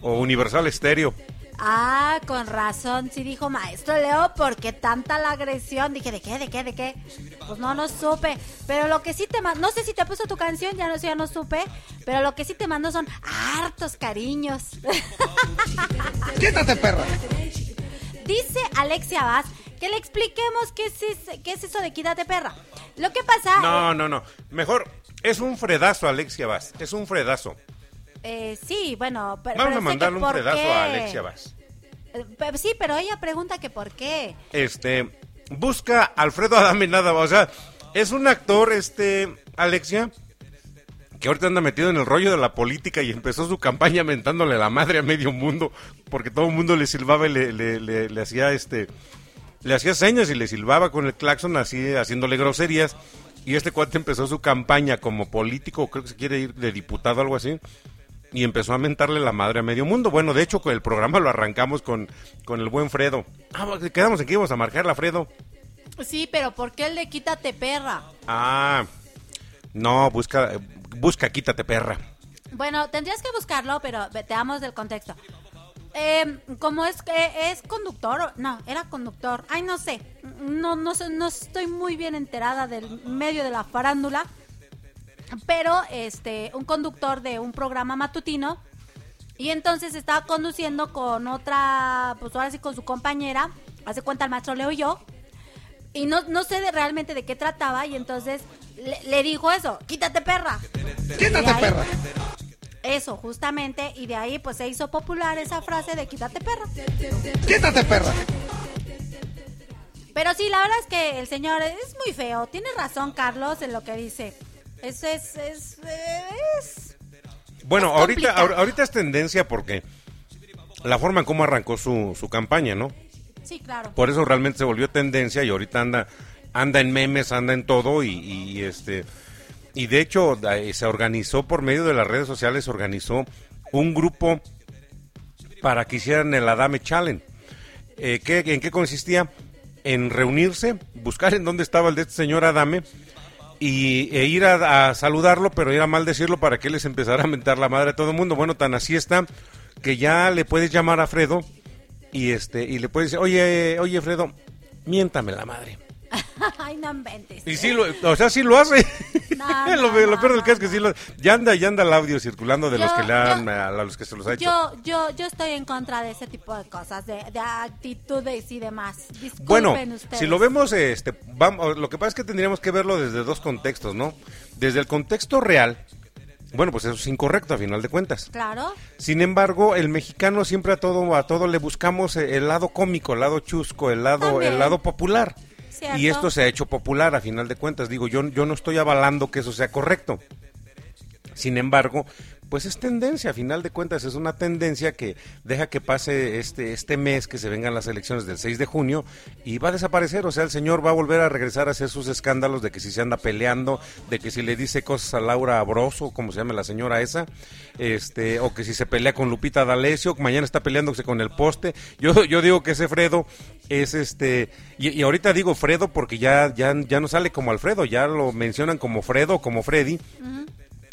o Universal Stereo. Ah, con razón, sí dijo maestro Leo, ¿por qué tanta la agresión? Dije, ¿de qué, de qué, de qué? Pues no, no supe. Pero lo que sí te mandó, no sé si te puso tu canción, ya no sé, ya no supe. Pero lo que sí te mandó son hartos cariños. Quítate, perra. Dice Alexia Vaz que le expliquemos qué es, es- qué es eso de quítate perra. Lo que pasa, No, no, no. Mejor, es un fredazo, Alexia Vaz. Es un fredazo. Eh, sí, bueno, pero, Vamos pero a mandarle un qué. a Alexia Vaz. Eh, sí, pero ella pregunta que por qué. Este, busca Alfredo Adame nada más. O sea, es un actor, este, Alexia, que ahorita anda metido en el rollo de la política y empezó su campaña mentándole la madre a medio mundo, porque todo el mundo le silbaba y le, le, le- le hacía este, le hacía señas y le silbaba con el claxon así, haciéndole groserías. Y este cuate empezó su campaña como político, creo que se quiere ir de diputado o algo así. Y empezó a mentarle la madre a medio mundo. Bueno, de hecho, con el programa lo arrancamos con, con el buen Fredo. Ah, quedamos en que íbamos a marcarle a Fredo. Sí, pero ¿por qué el de quítate perra? Ah, no, busca, busca, quítate perra. Bueno, tendrías que buscarlo, pero ve- te damos del contexto. Eh, como es que es conductor, no, era conductor. Ay, no sé. No, no, sé, no estoy muy bien enterada del medio de la farándula. Pero este, un conductor de un programa matutino. Y entonces estaba conduciendo con otra, pues ahora sí con su compañera. Hace cuenta el maestro Leo y yo. Y no, no sé de- realmente de qué trataba. Y entonces le, le dijo eso: quítate perra. Quítate, ahí- perra. eso, justamente, y de ahí pues se hizo popular esa frase de quítate perra. Quítate, perra. Pero sí, la verdad es que el señor es muy feo. Tiene razón, Carlos, en lo que dice. Es, es, es, es- Bueno, Es ahorita, ahorita es tendencia porque la forma en cómo arrancó su, su campaña, ¿no? Sí, claro. Por eso realmente se volvió tendencia y ahorita anda, anda en memes, anda en todo y, y, este y de hecho eh, se organizó por medio de las redes sociales, se organizó un grupo para que hicieran el Adame Challenge. Eh, ¿qué- ¿En qué consistía? En reunirse, buscar en dónde estaba el de este señor Adame y, e ir a, saludarlo, pero era mal decirlo para que les empezara a mentar la madre a todo el mundo. Bueno, tan así está que ya le puedes llamar a Fredo y este y le puedes decir, oye, oye Fredo, miéntame la madre. Ay, no inventes. Y sí, lo, o sea, sí lo hace. No, lo, no, lo peor del caso es que sí lo Ya anda, ya anda el audio circulando de los que le han, yo- a los que se los ha hecho. Yo, yo, yo estoy en contra de ese tipo de cosas, de, de actitudes y demás. Disculpen Bueno, ustedes. si lo vemos, este, vamos, lo que pasa es que tendríamos que verlo desde dos contextos, ¿no? Desde el contexto real, Bueno, pues eso es incorrecto a final de cuentas. Claro. Sin embargo, el mexicano siempre a todo a todo le buscamos el lado cómico, el lado chusco, el lado También. el lado popular. Y esto se ha hecho popular a final de cuentas. Digo, yo yo no estoy avalando que eso sea correcto. Sin embargo, pues es tendencia, a final de cuentas es una tendencia que deja que pase este, este mes, que se vengan las elecciones del 6 de junio y va a desaparecer, o sea, el señor va a volver a regresar a hacer sus escándalos de que si se anda peleando, de que si le dice cosas a Laura Abroso, como se llama la señora esa, este, o que si se pelea con Lupita D'Alessio, mañana está peleándose con el poste. Yo, yo digo que ese Fredo es este, y, y ahorita digo Fredo porque ya, ya, ya no sale como Alfredo, ya lo mencionan como Fredo, como Freddy.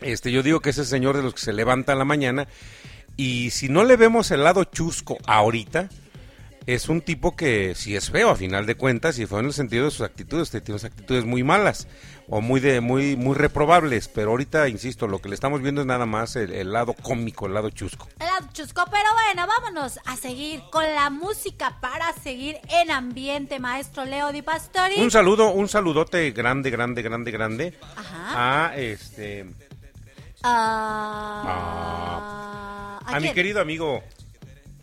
Este, yo digo que ese señor de los que se levanta en la mañana y si no le vemos el lado chusco ahorita, es un tipo que si es feo a final de cuentas y fue en el sentido de sus actitudes, que tiene unas actitudes muy malas o muy de muy muy reprobables, pero ahorita insisto, lo que le estamos viendo es nada más el, el lado cómico, el lado chusco. El lado chusco, pero bueno, vámonos a seguir con la música para seguir en ambiente, maestro Leo Di Pastori. Un saludo, un saludote grande, grande, grande, grande Ajá. a este Ah, a, mi quién? querido amigo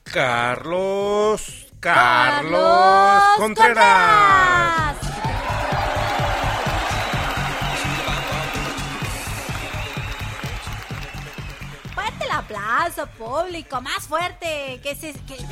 Carlos Carlos, Carlos Contreras. Fuerte el aplauso, público, más fuerte. Que que- eso.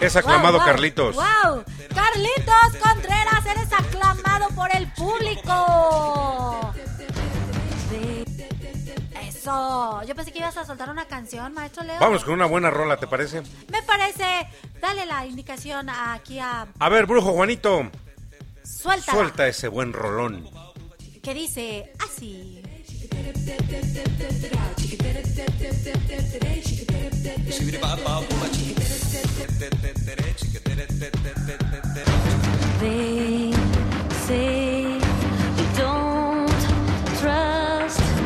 Es aclamado Wow, wow, Carlitos. ¡Wow! Carlitos Contreras, eres aclamado por el público. Eso. Yo pensé que ibas a soltar una canción, maestro Leo. Vamos con una buena rola, ¿te parece? Me parece. Dale la indicación aquí a. A ver, brujo Juanito, Suelta. suelta ese buen rolón. Que dice así. They say you don't trust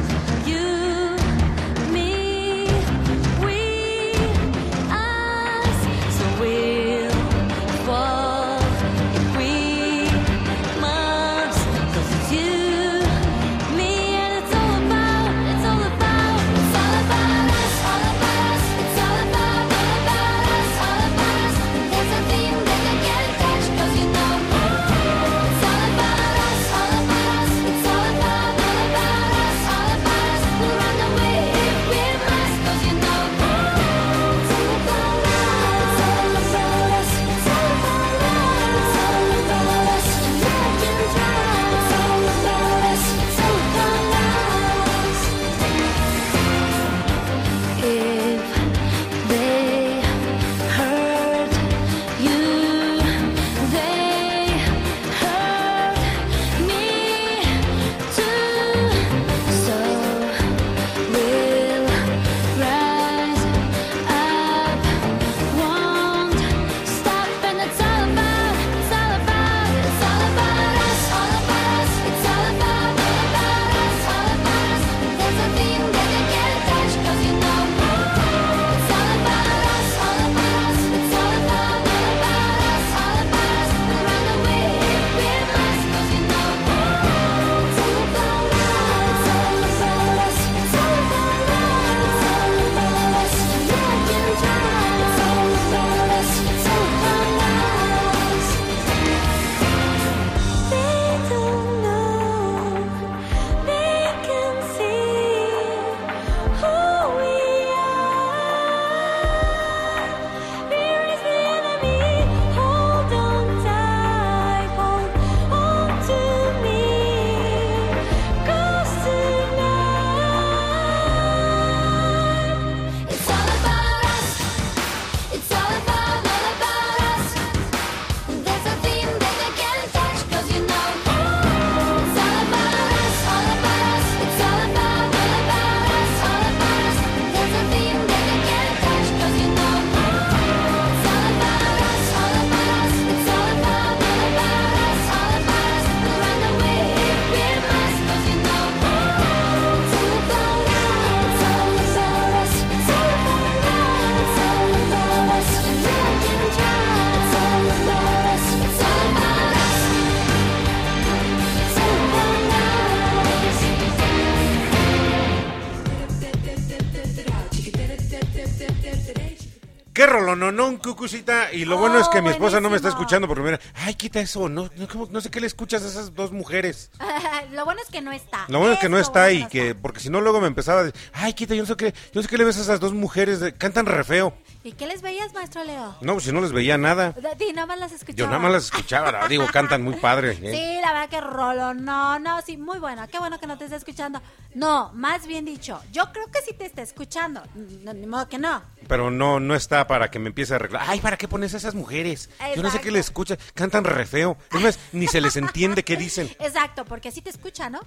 qué rolononón, cucucita. Y lo bueno es que mi esposa no me está buenísimo. escuchando porque mira, ay, quita eso. No, no, ¿cómo- no sé qué le escuchas a esas dos mujeres. lo bueno es que no está. Lo bueno es que no está bueno y que, porque si no luego me empezaba a decir, ay, quita, yo no sé qué, yo no sé qué le ves a esas dos mujeres, de- cantan re feo. ¿Y qué les veías, maestro Leo? No, pues si no les veía nada. Di, nada más las escuchaba. Yo nada más las escuchaba, digo, cantan muy padre. ¿eh? Sí, la verdad que rolo, no, no, sí, muy bueno, qué bueno que no te esté escuchando. No, más bien dicho, yo creo que sí te está escuchando, no, ni modo que no. Pero no, no está para que me empiece a arreglar. Ay, ¿para qué pones a esas mujeres? Yo no sé qué le escuchan, cantan re feo. Es más, ni se les entiende qué dicen. Exacto, porque sí te escucha, ¿no?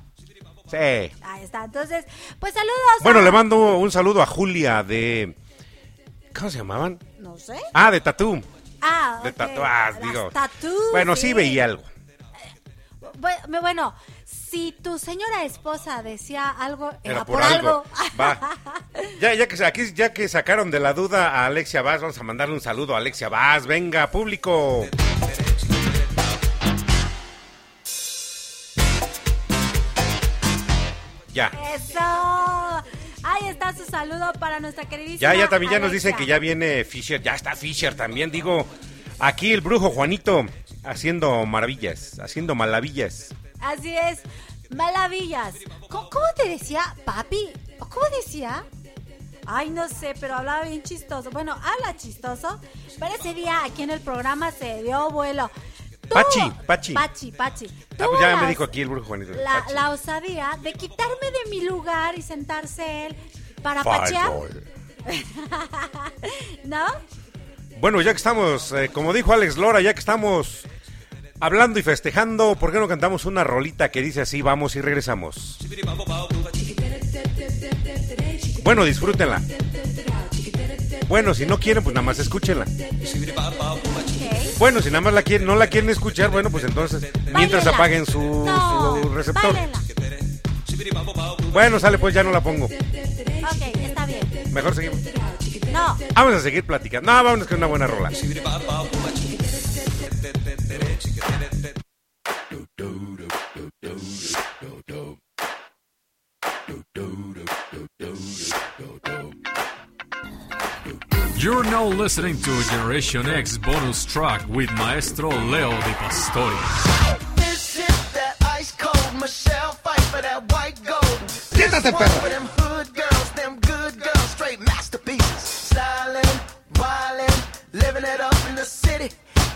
Sí. Ahí está, entonces, pues saludos. Bueno, a- le mando un saludo a Julia de... ¿Cómo se llamaban? No sé. Ah, de Tatú. Ah, De ok, tatuajes, las digo. tatú, Bueno, sí veía algo. Bu- Bueno, si tu señora esposa decía algo, era, Era por, por algo. algo. Va. Ya, ya, que, aquí, ya que sacaron de la duda a Alexia Vaz, vamos a mandarle un saludo a Alexia Vaz. Venga, público. Ya. Eso. Ahí está su saludo para nuestra queridísima. Ya, ya también ya nos dicen que ya viene Fisher. Ya está Fisher también, digo. Aquí el brujo Juanito haciendo maravillas, haciendo malavillas. Así es. Maravillas. ¿Cómo, cómo te decía, papi? ¿O ¿Cómo decía? Ay, no sé, pero hablaba bien chistoso. Bueno, habla chistoso, pero ese día aquí en el programa se dio vuelo. Pachi, Pachi. Pachi, Pachi. Ah, pues ya me dijo aquí el brujo Juanito. La, osadía de quitarme de mi lugar y sentarse él para Five pachear. ¿No? Bueno, ya que estamos, eh, como dijo Alex Lora, ya que estamos hablando y festejando, ¿por qué no cantamos una rolita que dice así, vamos y regresamos? Bueno, disfrútenla. Bueno, si no quieren, pues nada más escúchenla. Bueno, si nada más la quieren, no la quieren escuchar, bueno, pues entonces, mientras apaguen su, receptor. Bueno, sale, pues ya no la pongo. Ok, está bien. Mejor seguimos. No, Vamos a seguir platicando. No, vámonos con una buena rola. You're now listening to Generation X bonus track with Maestro Leo Di Pastori. This is that ice cold Michelle fight for that white gold. Siéntate, This one perro. them hood girls, them good girls, straight masterpieces. Styling, wildin', living it up in the city.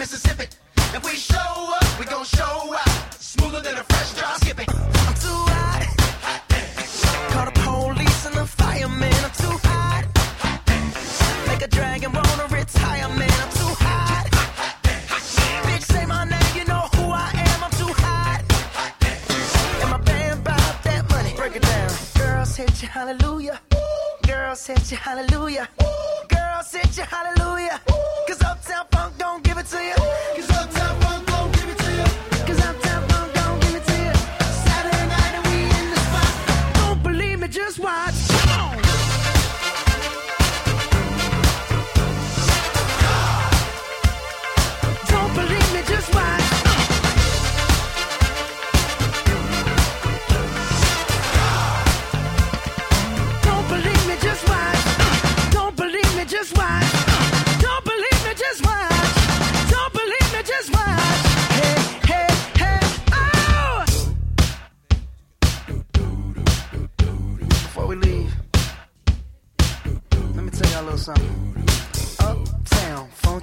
Mississippi. If we show up, we gon' show out. Smoother than a fresh drop. Skip it. I'm too hot. Call the police and the fireman. I'm too hot. Make a dragon wanna retire, man. I'm too hot. Bitch, say my name, you know who I am. I'm too hot. And my band bought that money. Break it down. Girls hit you, hallelujah. Girls hit you, hallelujah. Girls hit you, hallelujah. Cause Uptown Funk don't give it to you.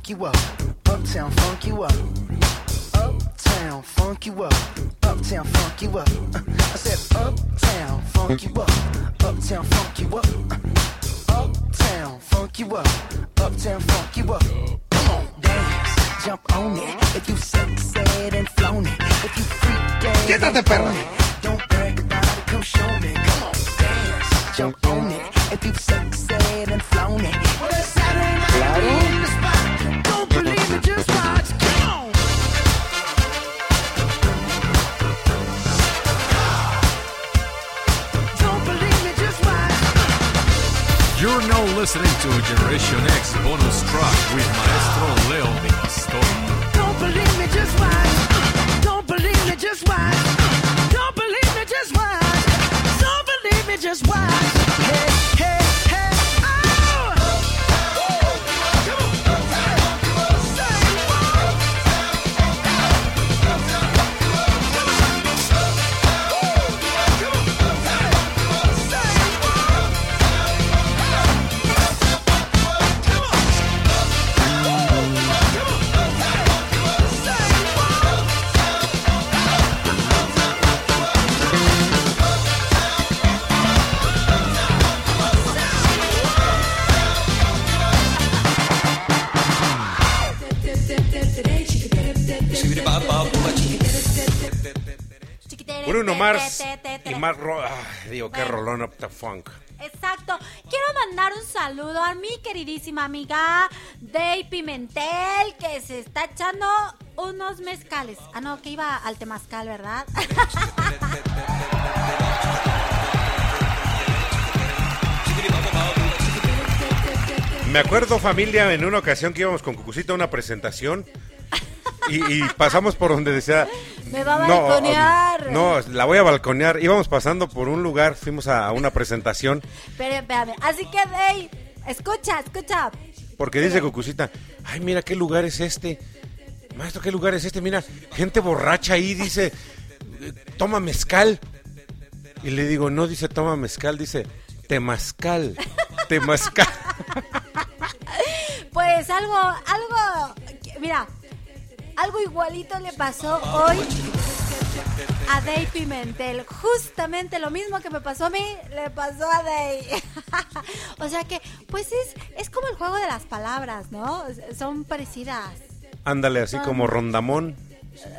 Funk you up. Uptown, funk you up. Uptown, funk you up. Uptown, funk you up. I said, Uptown, funk you up. Uptown, funk you up. Uptown, funk you up. Uptown, funk you up. Come on, dance, jump on it. If you sexed and flown it. If you freak dead, Quítate, perra. Don't brag about it, come show me. Come on, dance, jump on it. If you sexed and flown it. Well, it's Saturday night, Claro. Listening to Generation X bonus track with Maestro Leo Pastor. Don't believe me, just watch. Don't believe me, just watch. Don't believe me, just watch. Don't believe me, just watch. Bruno Mars y Mark Ro Ay, digo, qué rolón up the funk. Exacto. Quiero mandar un saludo a mi queridísima amiga Day Pimentel que se está echando unos mezcales. Ah, no, que iba al temazcal, ¿verdad? Me acuerdo, familia, en una ocasión que íbamos con Cucucita a una presentación y, y pasamos por donde decía... Me va a balconear. No, la voy a balconear. Íbamos pasando por un lugar, fuimos a, una presentación Pero, espérame. Así que, Day, escucha, escucha. porque dice Cucucita, ay, mira qué lugar es este. Maestro, ¿qué lugar es este? Mira, gente borracha ahí, dice, toma mezcal. Y le digo, no dice toma mezcal, dice temazcal. Temazcal. Pues algo, algo, mira, algo igualito le pasó hoy a Day Pimentel. Justamente lo mismo que me pasó a mí, le pasó a Day. o sea que, pues es, es como el juego de las palabras, ¿no? Son parecidas. Ándale, así como rondamón.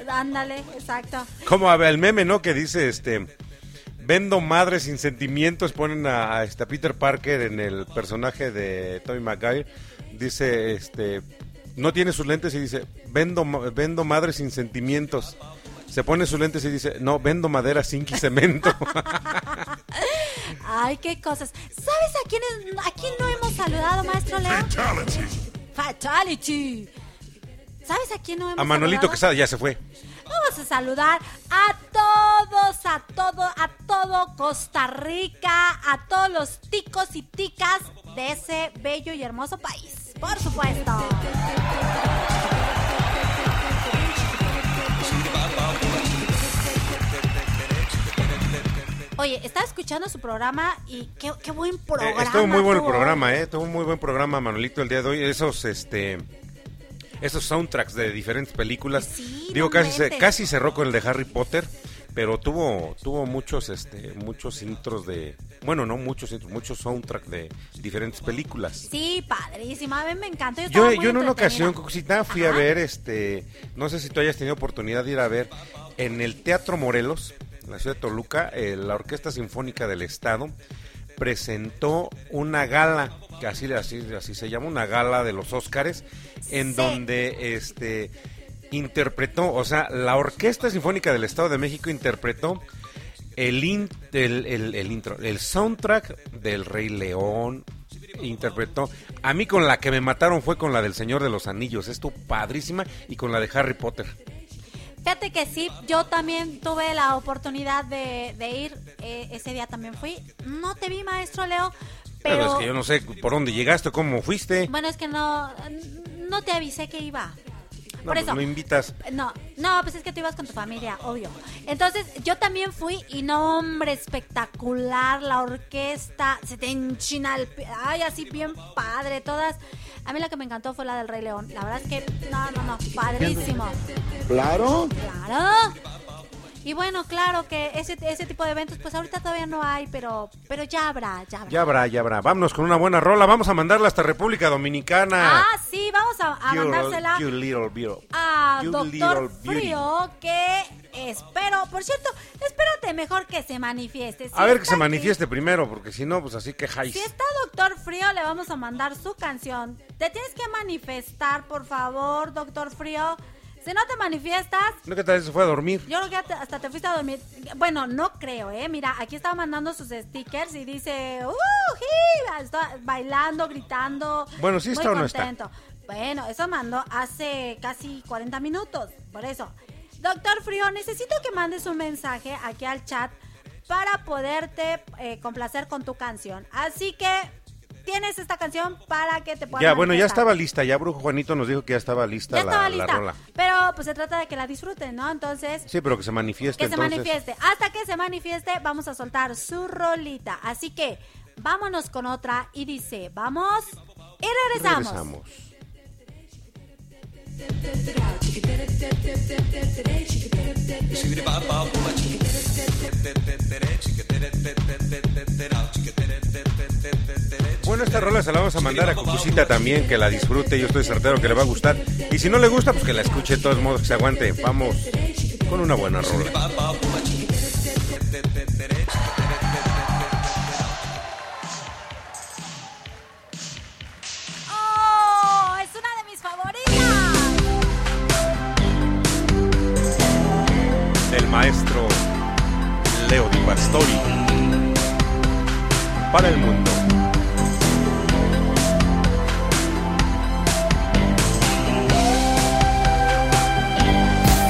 Ándale, exacto. Como a ver, el meme, ¿no? Que dice, este, vendo madres sin sentimientos, ponen a, a este, a Peter Parker en el personaje de Tommy Maguire, dice, este, no tiene sus lentes y dice, vendo, vendo madres sin sentimientos. Se pone sus lentes y dice, no, vendo madera, zinc y cemento. Ay, qué cosas. ¿Sabes a quién, es- a quién no hemos saludado, maestro Leo? Fatality. Fatality. ¿Sabes a quién no hemos a Manolito saludado? Quesada ya se fue. Vamos a saludar a todos, a todo, a todo Costa Rica, a todos los ticos y ticas de ese bello y hermoso país. Por supuesto. Oye, estaba escuchando su programa y qué, qué buen Eh, programa. estuvo muy tuvo. programa, eh. Tuvo un muy buen programa, Manolito, el día de hoy. Esos, este, esos soundtracks de diferentes películas. Sí, Digo, no casi, se, casi cerró con el de Harry Potter, pero tuvo, tuvo muchos, este, muchos intros de, bueno, no muchos intros, muchos soundtracks de diferentes películas. Sí, padrísima. A mí me encantó. Yo, Yo, en una ocasión, Cucucita, fui a ver, este, no sé si tú hayas tenido oportunidad de ir a ver, en el Teatro Morelos, en la ciudad de Toluca, eh, la Orquesta Sinfónica del Estado presentó una gala, que así, así, así se llama, una gala de los Óscares, en Sí. donde este interpretó, o sea, la Orquesta Sinfónica del Estado de México interpretó el, in- el, el- el intro, el soundtrack del Rey León, interpretó. A mí con la que me mataron fue con la del Señor de los Anillos, esto padrísima, y con la de Harry Potter. Fíjate que sí, yo también tuve la oportunidad de, de ir, eh, ese día también fui. No te vi, maestro Leo, Pero, pero... es que yo no sé por dónde llegaste, cómo fuiste. Bueno, es que no, no te avisé que iba. No, Por pues eso. no invitas. No, no, pues es que tú ibas con tu familia, obvio. Entonces, yo también fui y no, hombre, espectacular, la orquesta, se te enchina el... pi- Ay, así bien padre, todas... A mí la que me encantó fue la del Rey León. La verdad es que, no, no, no, padrísimo. Claro. Claro. Y bueno, claro que ese, ese tipo de eventos, pues ahorita todavía no hay, pero, pero ya habrá, ya habrá. Ya habrá, ya habrá. Vámonos con una buena rola. Vamos a mandarla hasta República Dominicana. Ah, sí, vamos a, a You- mandársela you little beetle. a You Doctor beauty. Frío, que espero, por cierto, espérate mejor que se manifieste. Si A ver que se aquí- manifieste primero, porque si no, pues así quejáis. Si está Doctor Frío, le vamos a mandar su canción. Te tienes que manifestar, por favor, Doctor Frío. Si no te manifiestas, ¿No que tal vez se fue a dormir? yo creo que hasta te fuiste a dormir. Bueno, no creo, ¿eh? Mira, aquí estaba mandando sus stickers y dice, ¡Uh! ji", Está bailando, gritando. Bueno, ¿sí muy está o no está? contento. Bueno, eso mandó hace casi 40 minutos. Por eso. Doctor Frío, necesito que mandes un mensaje aquí al chat para poderte eh, complacer con tu canción. Así que tienes esta canción para que te puedas Ya, bueno, ya estaba lista. Ya Brujo Juanito nos dijo que ya estaba lista, Ya la, estaba la lista. rola. Pero pues se trata de que la disfruten, ¿no? Entonces, Sí, pero que se manifieste que se manifieste. Hasta que se manifieste, vamos a soltar su rolita. Así que vámonos con otra y dice, vamos y regresamos. Regresamos. Bueno, esta rola se la vamos a mandar a Cucucita también, que la disfrute, yo estoy certero que le va a gustar. Y si no le gusta, pues que la escuche de todos modos, que se aguante. Vamos con una buena rola. ¡Oh! Es una de mis maestro Leo Di Pastori. Para el mundo.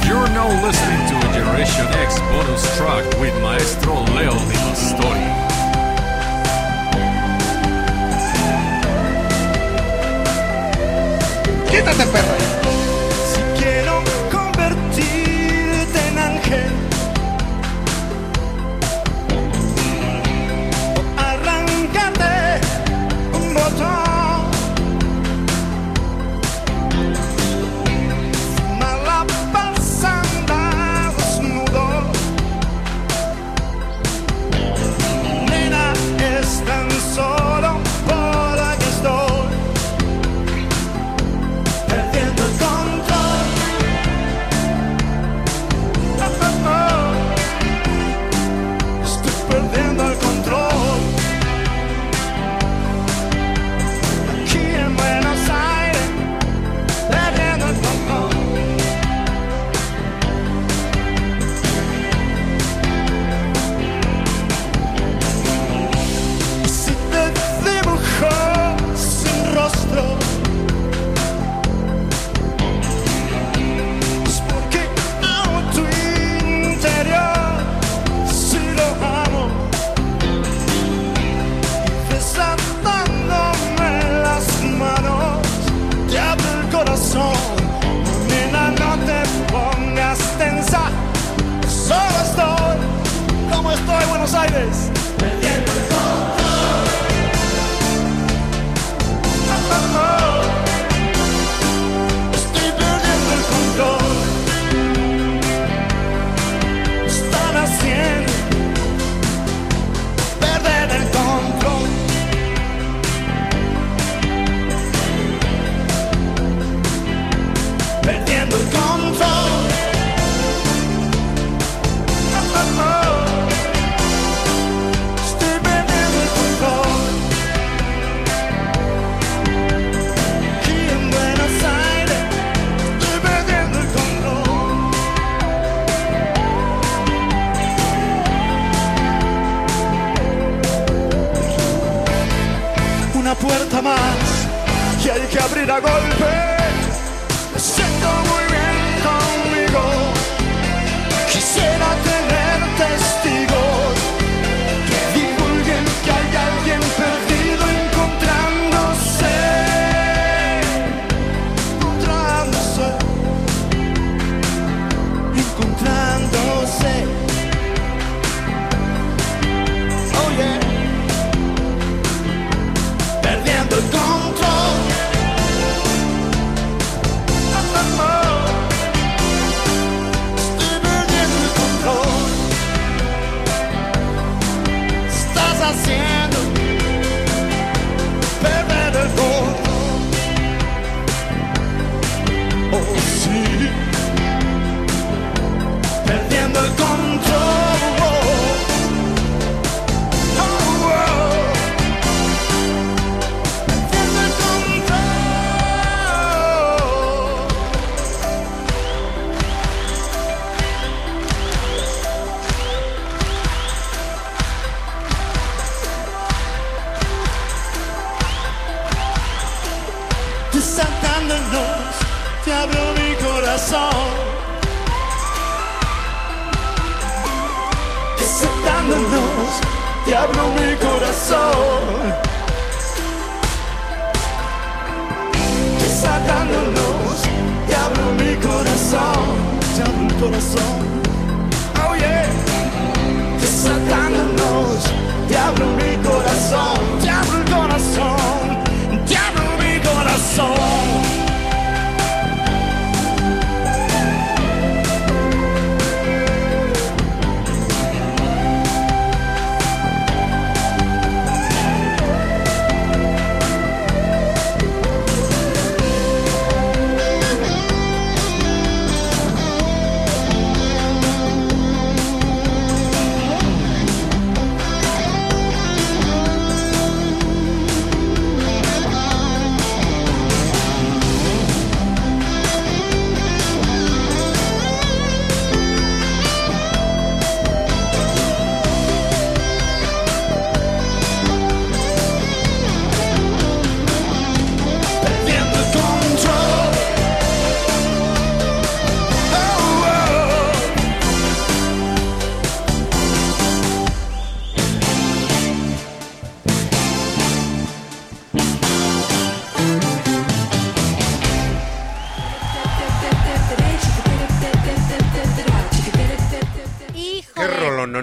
You're now listening to a Generation X bonus track with Maestro Leo Di Pastori. Quítate, perro.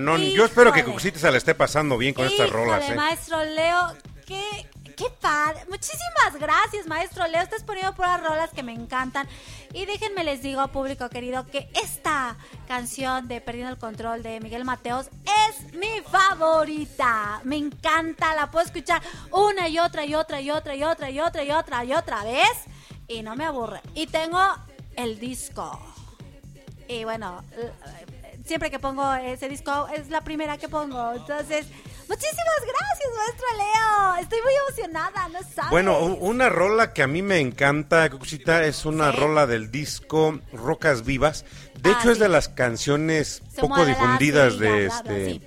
Rolononón. Yo espero que. Cuxita se la esté pasando bien con estas rolas, ¿eh? maestro Leo, qué, qué padre. Muchísimas gracias, maestro Leo. Estás poniendo puras rolas que me encantan. Y déjenme les digo, público querido, que esta canción de Perdiendo el Control de Miguel Mateos es mi favorita. Me encanta, la puedo escuchar una y otra y otra y otra y otra y otra y otra y otra vez. Y no me aburre. Y tengo el disco. Y bueno, siempre que pongo ese disco es la primera que pongo. Entonces, muchísimas gracias, maestro Leo. Estoy muy emocionada, no sabes. Bueno, una rola que a mí me encanta, Cuxita, es una rola del disco Rocas Vivas. De Ah, hecho, es de las canciones Se poco difundidas de este sí.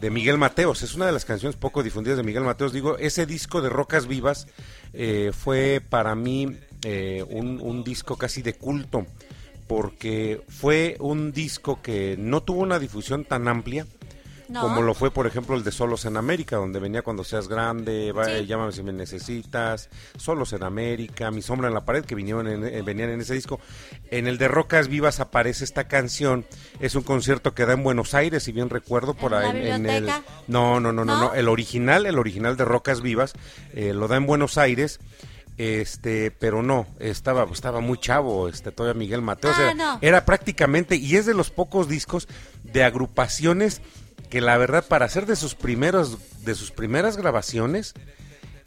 de Miguel Mateos. Es una de las canciones poco difundidas de Miguel Mateos. Digo, ese disco de Rocas Vivas eh, fue para mí eh, un, un disco casi de culto, porque fue un disco que no tuvo una difusión tan amplia. No. Como lo fue, por ejemplo, el de Solos en América, donde venía cuando seas grande, va, Sí. llámame si me necesitas, Solos en América, Mi sombra en la pared, que vinieron en- eh, venían en ese disco. En el de Rocas Vivas aparece esta canción. Es un concierto que da en Buenos Aires, si bien recuerdo, por ¿En la ahí el... biblioteca? No, no, no, no, ¿No? no. El original, el original de Rocas Vivas, eh, lo da en Buenos Aires. Este, pero no, estaba, estaba muy chavo, este, todavía Miguel Mateo. Ah, no. Era prácticamente, y es de los pocos discos de agrupaciones que la verdad, para hacer de sus primeros, de sus primeras grabaciones,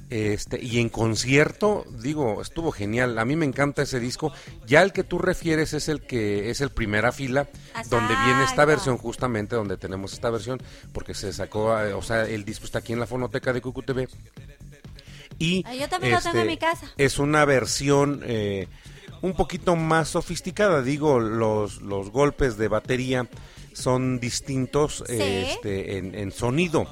este, y en concierto, digo, estuvo genial. A mí me encanta ese disco. Ya el que tú refieres es el que es el primera fila, donde viene esta versión, justamente donde tenemos esta versión, porque se sacó, eh, o sea, el disco está aquí en la fonoteca de CucuTV. Y Ah, yo también lo tengo en mi casa. es una versión eh, un poquito más sofisticada. Digo, los, los golpes de batería son distintos Sí. este, en, en sonido.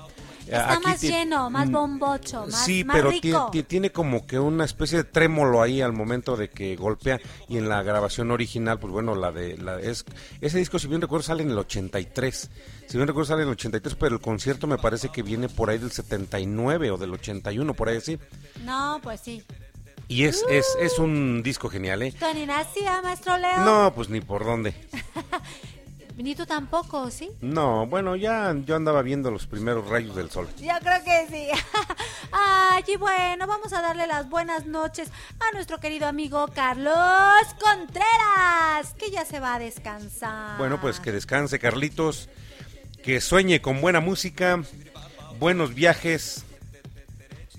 Está Aquí más lleno, más mm, bombocho, más, sí, más pero rico. ti- tiene como que una especie de trémolo ahí al momento de que golpea y en la grabación original, pues bueno, la de la es ese disco si bien recuerdo sale en el 83. Si bien recuerdo sale en el 83, pero el concierto me parece que viene por ahí del 79 o del 81 por ahí así. No, pues sí. Y es es es un disco genial, ¿eh? ¿Tú ni nacía, maestro Leo? No, pues ni por dónde. Ni tú tampoco, ¿sí? No, bueno, ya yo andaba viendo los primeros rayos del sol. Yo creo que sí. Ay, y bueno, vamos a darle las buenas noches a nuestro querido amigo Carlos Contreras, que ya se va a descansar. Bueno, pues que descanse Carlitos, que sueñe con buena música, buenos viajes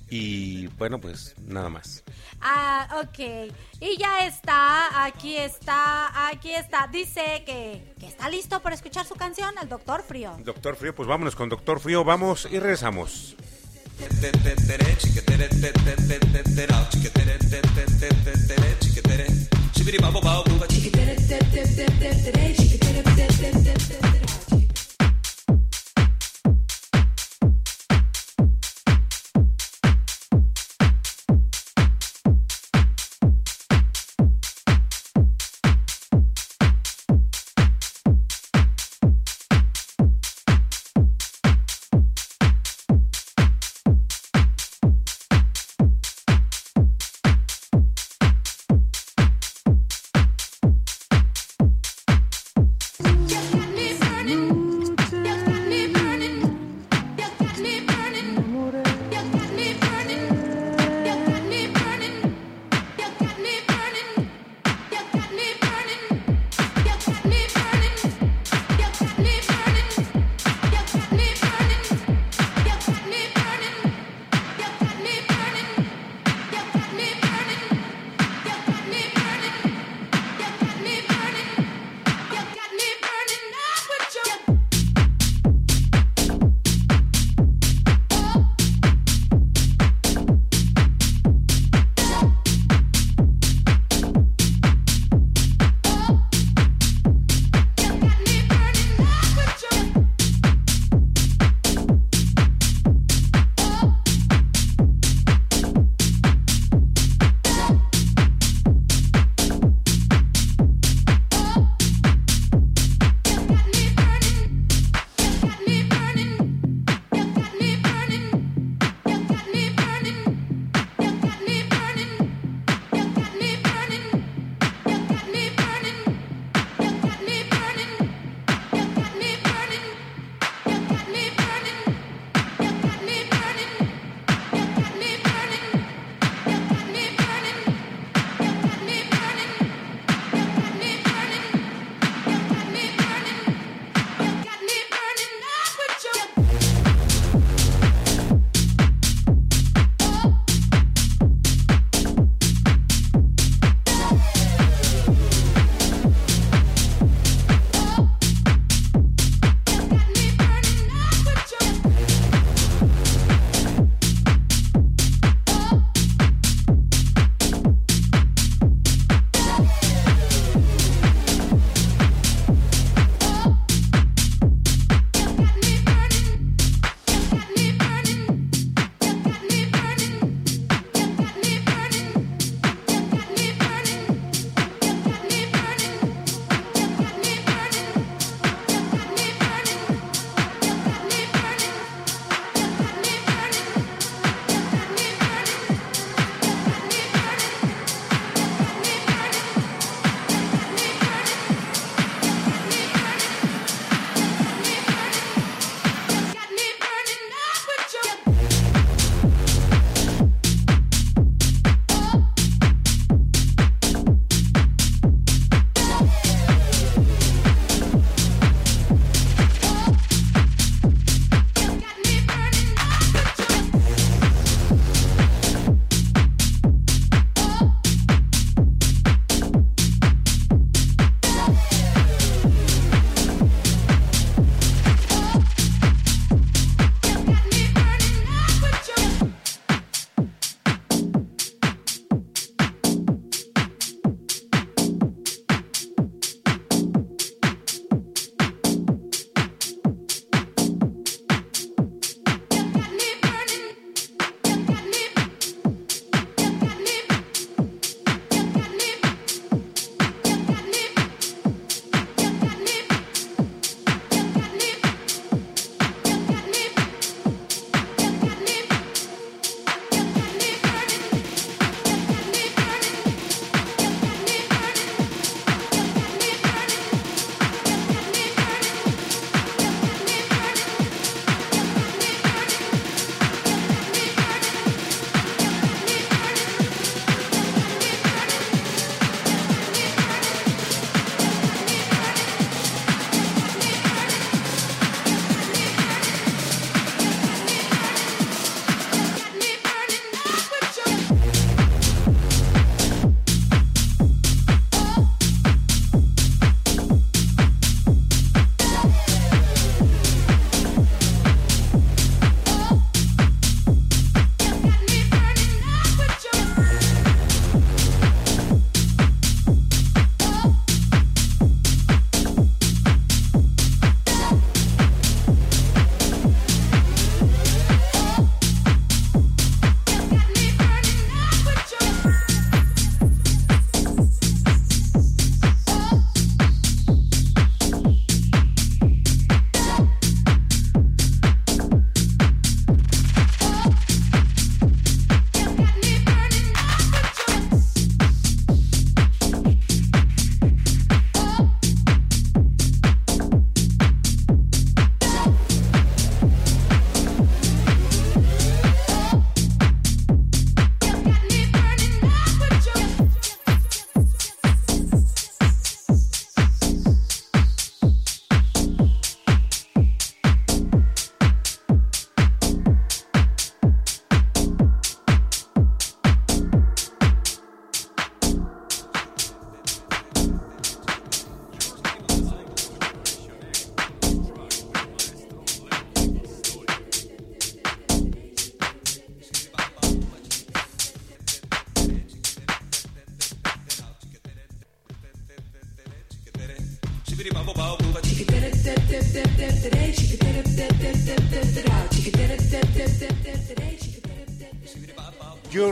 y bueno, pues nada más. Ah, ok. Y ya está, aquí está, aquí está. Dice que, que está listo para escuchar su canción, al Doctor Frío. Doctor Frío, pues vámonos con Doctor Frío, vamos y rezamos.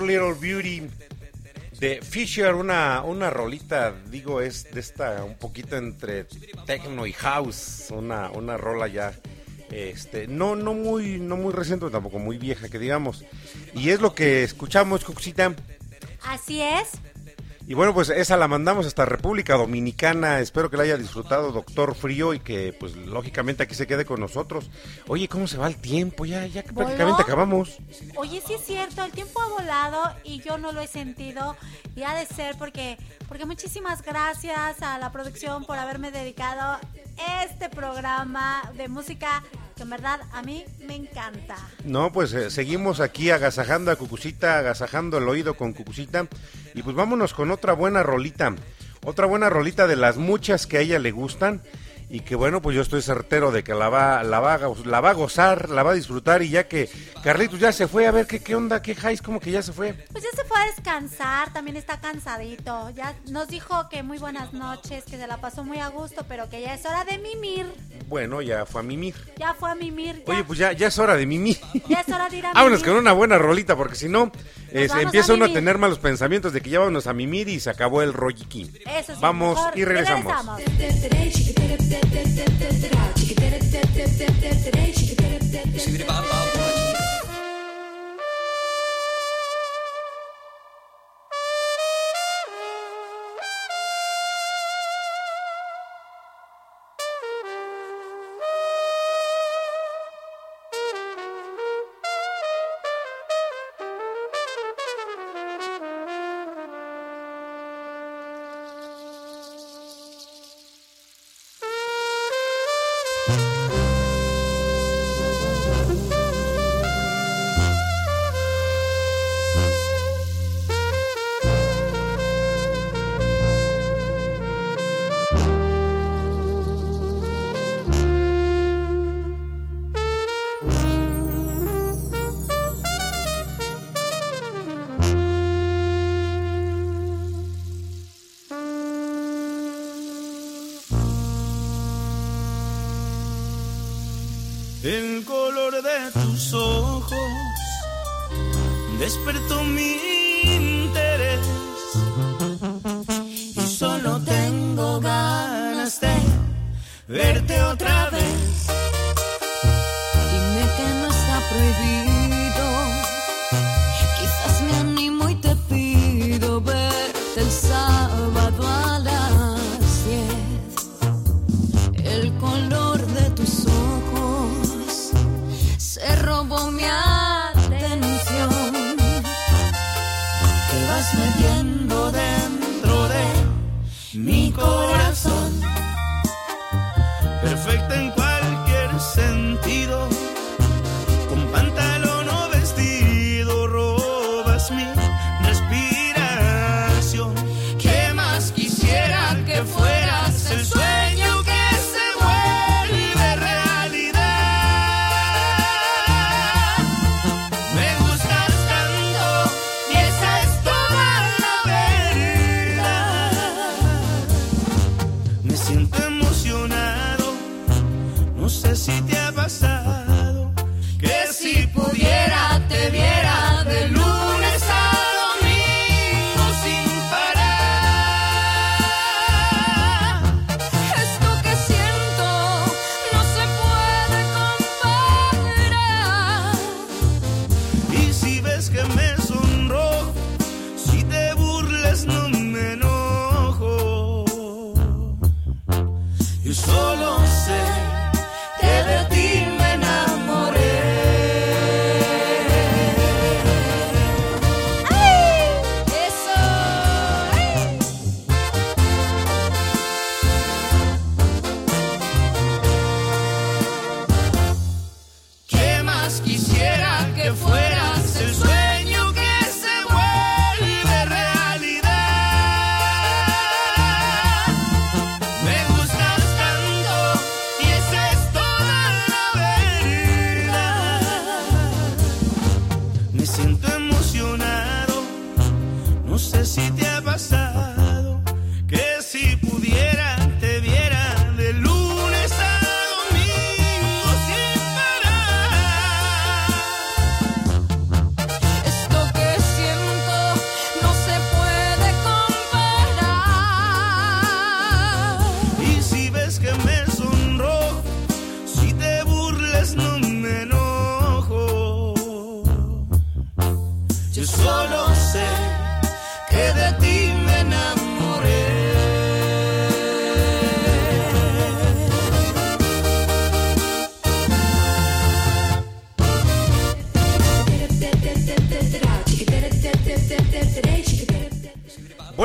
Little Beauty de Fisher, una, una rolita, digo, es de esta un poquito entre techno y house, una, una rola ya, este, no, no muy, no muy reciente, tampoco muy vieja, que digamos. Y es lo que escuchamos, Cuxita. Así es. Y bueno, pues esa la mandamos hasta República Dominicana. Espero que la haya disfrutado, doctor Frío, y que pues lógicamente aquí se quede con nosotros. Oye, ¿cómo se va el tiempo? Ya, ya prácticamente acabamos. Oye, sí es cierto, el tiempo ha volado y yo no lo he sentido y ha de ser porque, porque muchísimas gracias a la producción por haberme dedicado este programa de música que en verdad a mí me encanta. No, pues eh, seguimos aquí agasajando a Cucucita, agasajando el oído con Cucucita. Y pues vámonos con otra buena rolita. Otra buena rolita de las muchas que a ella le gustan. Y que bueno, pues yo estoy certero de que la va, la va, la va a gozar, la va a disfrutar. Y ya que Carlitos ya se fue, a ver qué, qué onda, qué Jais, como que ya se fue. Pues ya se fue a descansar, también está cansadito. Ya nos dijo que muy buenas noches, que se la pasó muy a gusto, pero que ya es hora de mimir. Bueno, ya fue a mimir. Ya fue a mimir. Ya, Oye, pues ya, ya es hora de mimir. ya es hora de ir a Vámonos mimir. con una buena rolita, porque si no, eh, empieza a uno a tener malos pensamientos de que ya vámonos a mimir y se acabó el rolliquín. Eso sí, Vamos mejor y regresamos. Zullen we de baan bouwen? Despertó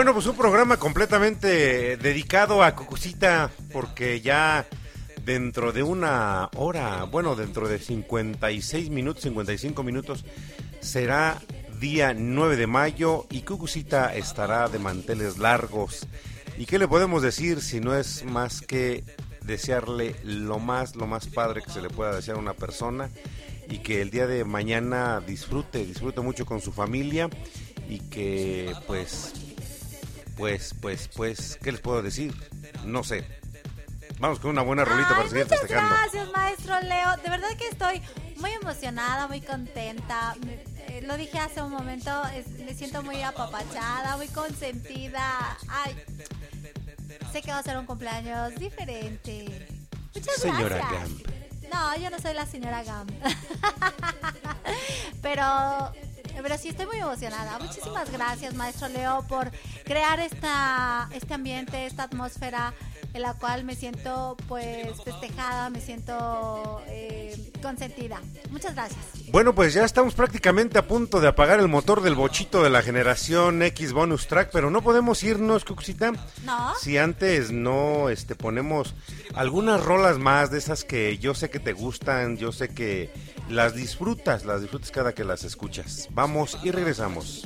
Bueno, pues un programa completamente dedicado a Cucucita, porque ya dentro de una hora, bueno, dentro de 56 minutos, 55 minutos, será día 9 de mayo y Cucucita estará de manteles largos. ¿Y qué le podemos decir si no es más que desearle lo más, lo más padre que se le pueda desear a una persona y que el día de mañana disfrute, disfrute mucho con su familia y que pues, pues, pues, pues, ¿qué les puedo decir? No sé. Vamos con una buena rolita para Ay, seguir muchas festejando. gracias, maestro Leo. De verdad que estoy muy emocionada, muy contenta. Me- eh, lo dije hace un momento, es- me siento muy apapachada, muy consentida. Ay, sé que va a ser un cumpleaños diferente. Muchas Señora gracias. Gamp. No, yo no soy la señora Gam. pero, pero sí estoy muy emocionada. Muchísimas gracias, maestro Leo, por crear esta, este ambiente, esta atmósfera en la cual me siento pues festejada, me siento eh, consentida. Muchas gracias. Bueno, pues ya estamos prácticamente a punto de apagar el motor del bochito de la generación X Bonus Track, pero no podemos irnos, Cucucita, ¿No? si antes no este, ponemos algunas rolas más de esas que yo sé que te gustan, yo sé que las disfrutas, las disfrutas cada que las escuchas. Vamos y regresamos.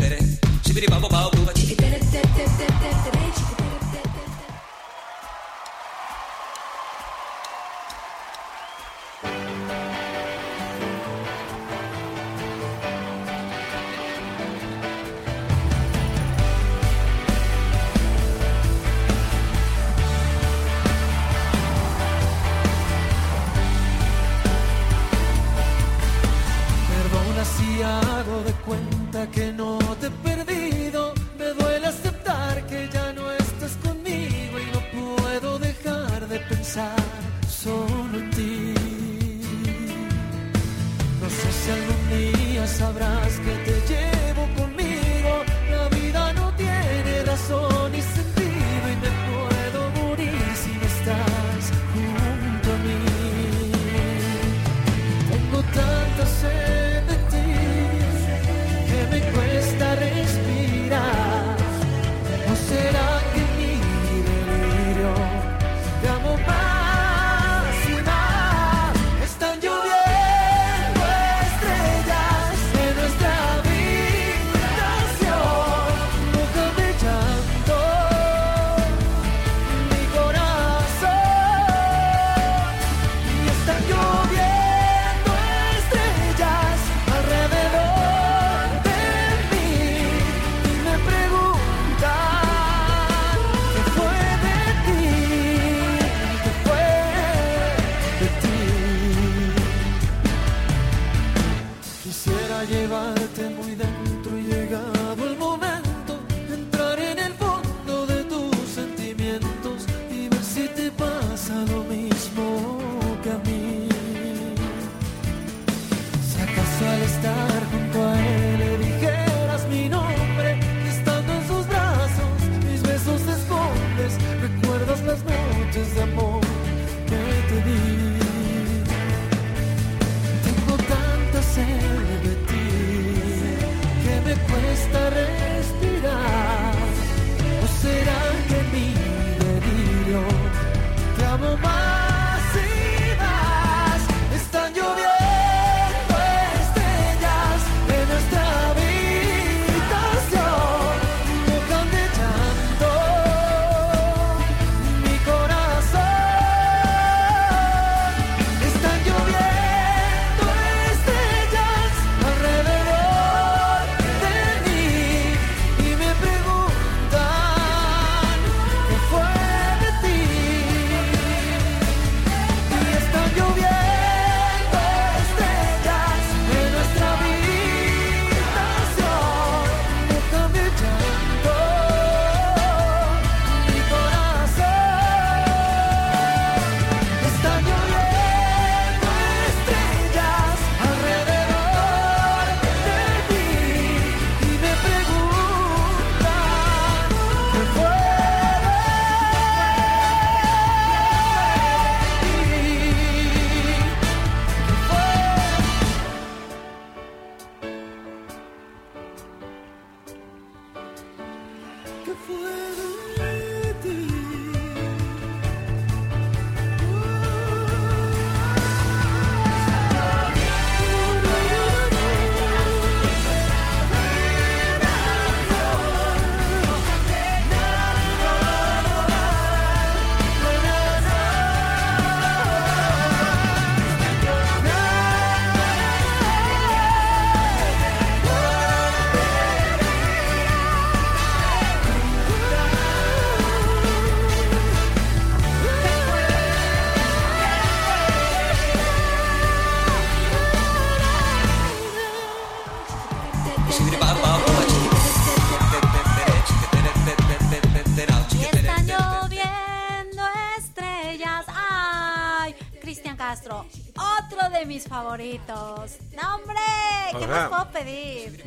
Perdona si hago de cuenta que no te he perdido. Me duele aceptar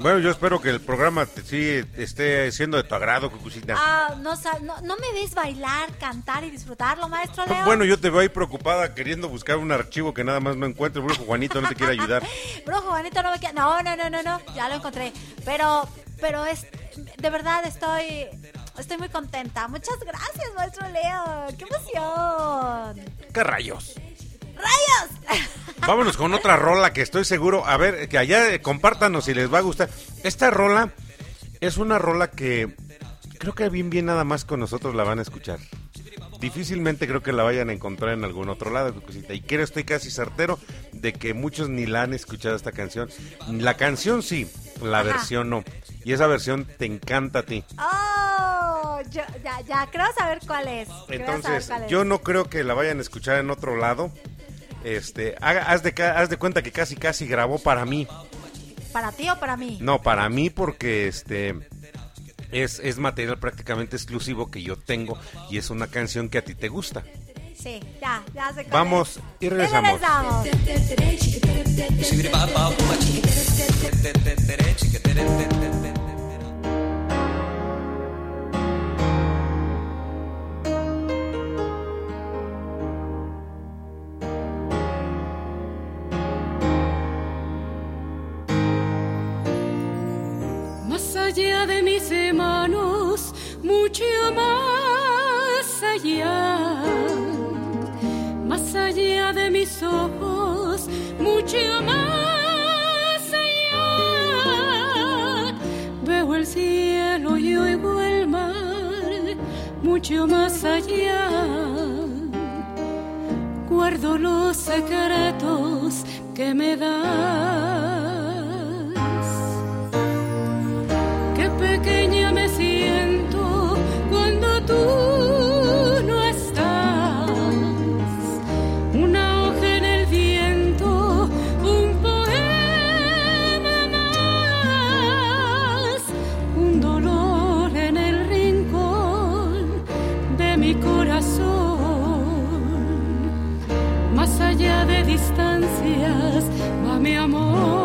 Bueno, yo espero que el programa te- sí esté siendo de tu agrado, Cucucita. Ah, no, sa- no, no me ves bailar, cantar y disfrutarlo, maestro Leo. Bueno, yo te veo ahí preocupada queriendo buscar un archivo que nada más no encuentro. El brujo Juanito no te quiere ayudar. Brujo Juanito no me queda. No, no, no, no, no. Ya lo encontré. Pero, pero es. De verdad estoy. Estoy muy contenta. Muchas gracias, maestro Leo. ¡Qué emoción! ¿Qué rayos? Vámonos con otra rola que estoy seguro. A ver, que allá eh, compártanos si les va a gustar. Esta rola es una rola que creo que bien, bien nada más con nosotros la van a escuchar. Difícilmente creo que la vayan a encontrar en algún otro lado. Y creo, estoy casi certero de que muchos ni la han escuchado esta canción. La canción sí, la Ajá. versión no. Y esa versión te encanta a ti. ¡Oh! Yo, ya, ya. Creo saber cuál es. Creo Entonces, cuál es. yo no creo que la vayan a escuchar en otro lado. Este, haga- haz de, haz de cuenta que casi casi grabó para mí. ¿Para ti o para mí? No, para mí porque este es, es material prácticamente exclusivo que yo tengo y es una canción que a ti te gusta. Sí, ya, ya cuál Vamos y regresamos. regresamos. Allá de mis hermanos, mucho más allá. Más allá de mis ojos, mucho más allá. Veo el cielo y oigo el mar, mucho más allá. Guardo los secretos que me das. Pequeña me siento cuando tú no estás. Una hoja en el viento, un poema más, un dolor en el rincón de mi corazón. Más allá de distancias va mi amor.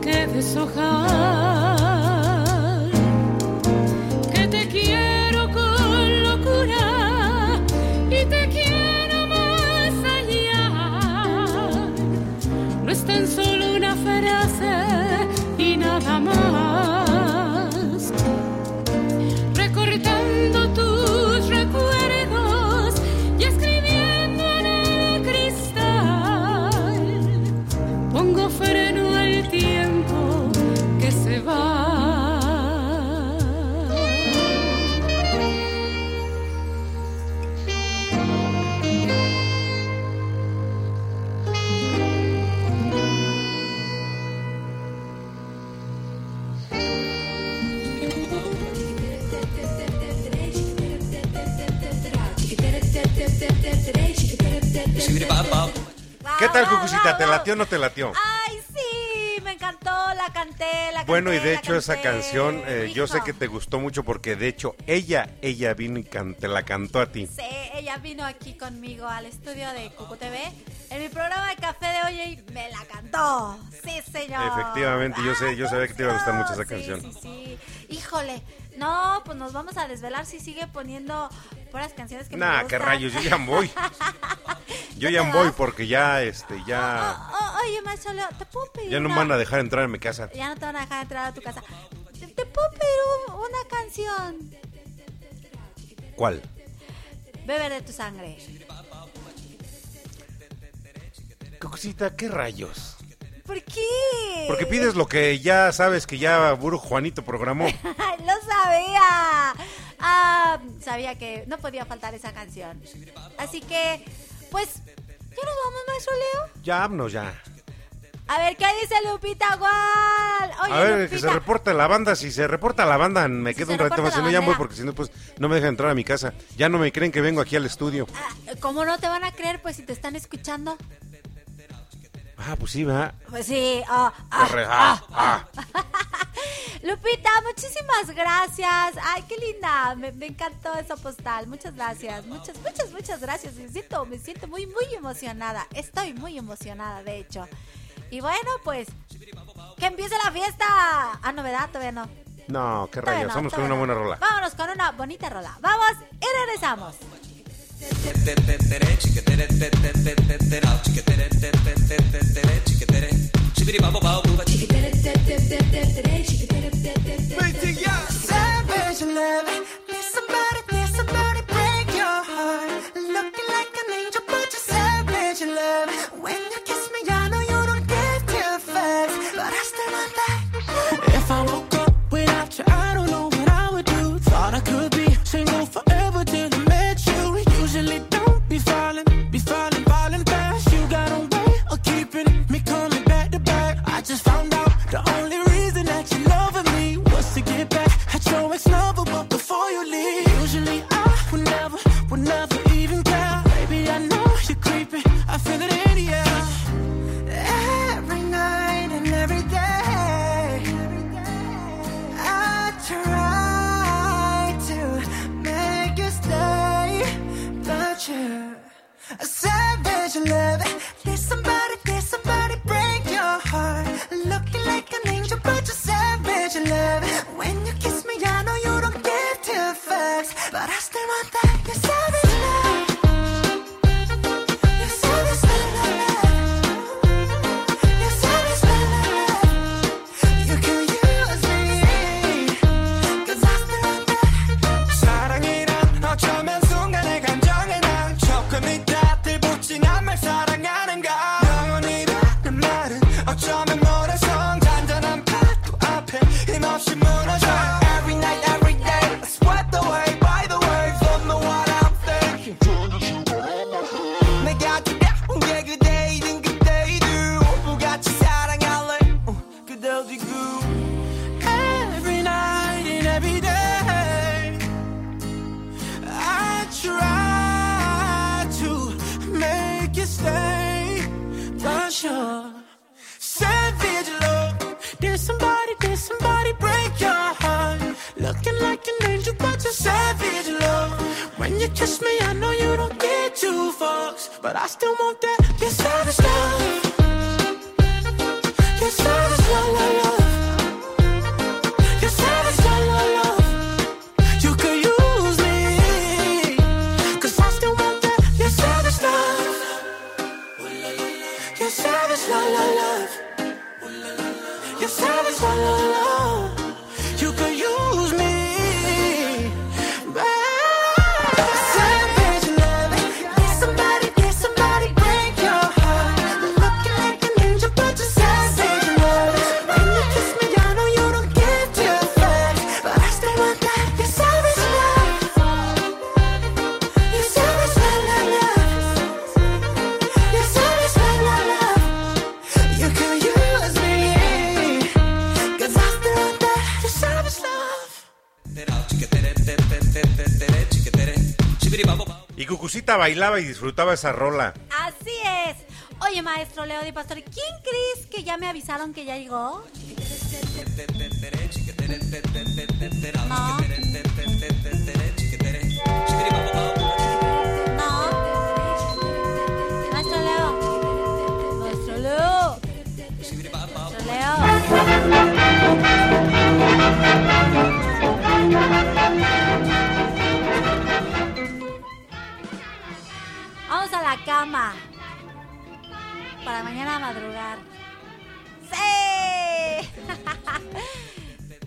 Que deshojar. Tal, Cucucita? ¿Te latió o no te latió? Ay, sí, me encantó la la canté, la Bueno, y canté, de hecho esa canté, canción eh, yo sé que te gustó mucho porque de hecho ella, ella vino y te la cantó a ti. Sí, ella vino aquí conmigo al estudio de Cucu TV en mi programa de café de hoy y me la cantó. Sí, señor. Efectivamente, yo sé, yo sabía que te iba a gustar mucho esa Sí, canción. Sí, sí. Híjole, no, pues nos vamos a desvelar si sigue poniendo puras canciones que me Nah, gustan. qué rayos, yo ya voy. Yo ya voy porque ya, este, ya, Oh, oye, maestro Leo, ¿te puedo pedir ya no me una- van a dejar entrar en mi casa. Ya no te van a dejar entrar a tu casa. ¿Te, te puedo pedir un- una canción? ¿Cuál? Beber de tu sangre. Cosita, qué rayos. ¿Por qué? Porque pides lo que ya sabes que ya Buru Juanito programó. Lo sabía. Ah, sabía que no podía faltar esa canción. Así que, pues, ¿ya nos vamos, maestro Leo? Ya, vámonos ya. A ver, ¿qué dice Lupita Gual? Oye, A ver, que se reporte la banda. Si se reporta la banda, me quedo se un ratito reporta más. Si no, ya voy bandera. porque si no, pues no me dejan entrar a mi casa. Ya no me creen que vengo aquí al estudio. ¿Cómo no te van a creer, pues, si te están escuchando? Ah, pues sí, va. Pues sí. ah, ah, ah, ah, Lupita, muchísimas gracias. Ay, qué linda. Me, me encantó esa postal. Muchas gracias. Muchas, muchas, muchas gracias. Me siento, me siento muy, muy emocionada. Estoy muy emocionada, de hecho. Y bueno, pues, que empiece la fiesta. Ah, novedad, todavía no. No, qué rayos. no, Vamos con una buena rola. Vámonos con una bonita rola. Vamos y regresamos. If I woke up without you, I don't savage love. Did somebody, did somebody break your heart? Looking like an angel, but you're savage love. When you kiss me, I know you don't give two fucks, but I still want that. I know you don't get two fucks, but I still want that. You're savage love. Bailaba y disfrutaba esa rola. Así es. Oye, maestro Leo Di Pastor, ¿quién crees que ya me avisaron que ya llegó? Maestro Leo. Maestro Leo. Maestro Leo. Vamos a la cama. Para mañana madrugar. ¡Sí!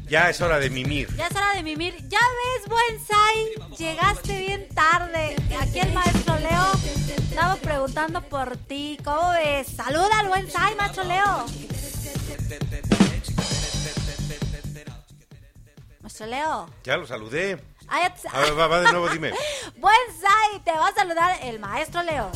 Ya es hora de mimir. Ya es hora de mimir. Ya ves, buen Sai, llegaste bien tarde. Aquí el maestro Leo estaba preguntando por ti. ¿Cómo ves? Saluda al buen Sai, maestro Leo. Maestro Leo. Ya lo saludé. A ver, va, va de nuevo, dime. Buen Sai, te va a saludar el maestro Leo.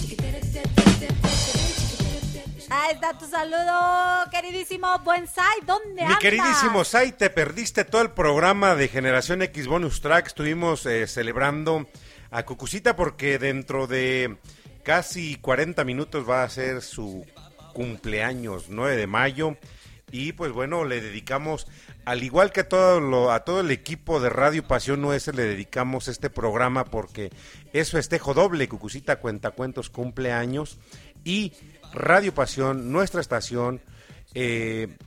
Ahí está tu saludo, queridísimo Buen Sai. ¿Dónde Mi andas? queridísimo Sai, te perdiste todo el programa de Generación X Bonus Track. Estuvimos eh, celebrando a Cucucita porque dentro de casi 40 minutos va a ser su cumpleaños, 9 de mayo. Y pues bueno, le dedicamos, al igual que a todo, lo, a todo el equipo de Radio Pasión US, le dedicamos este programa porque es festejo doble. Cucucita Cuentacuentos cumpleaños y Radio Pasión, nuestra estación, eh,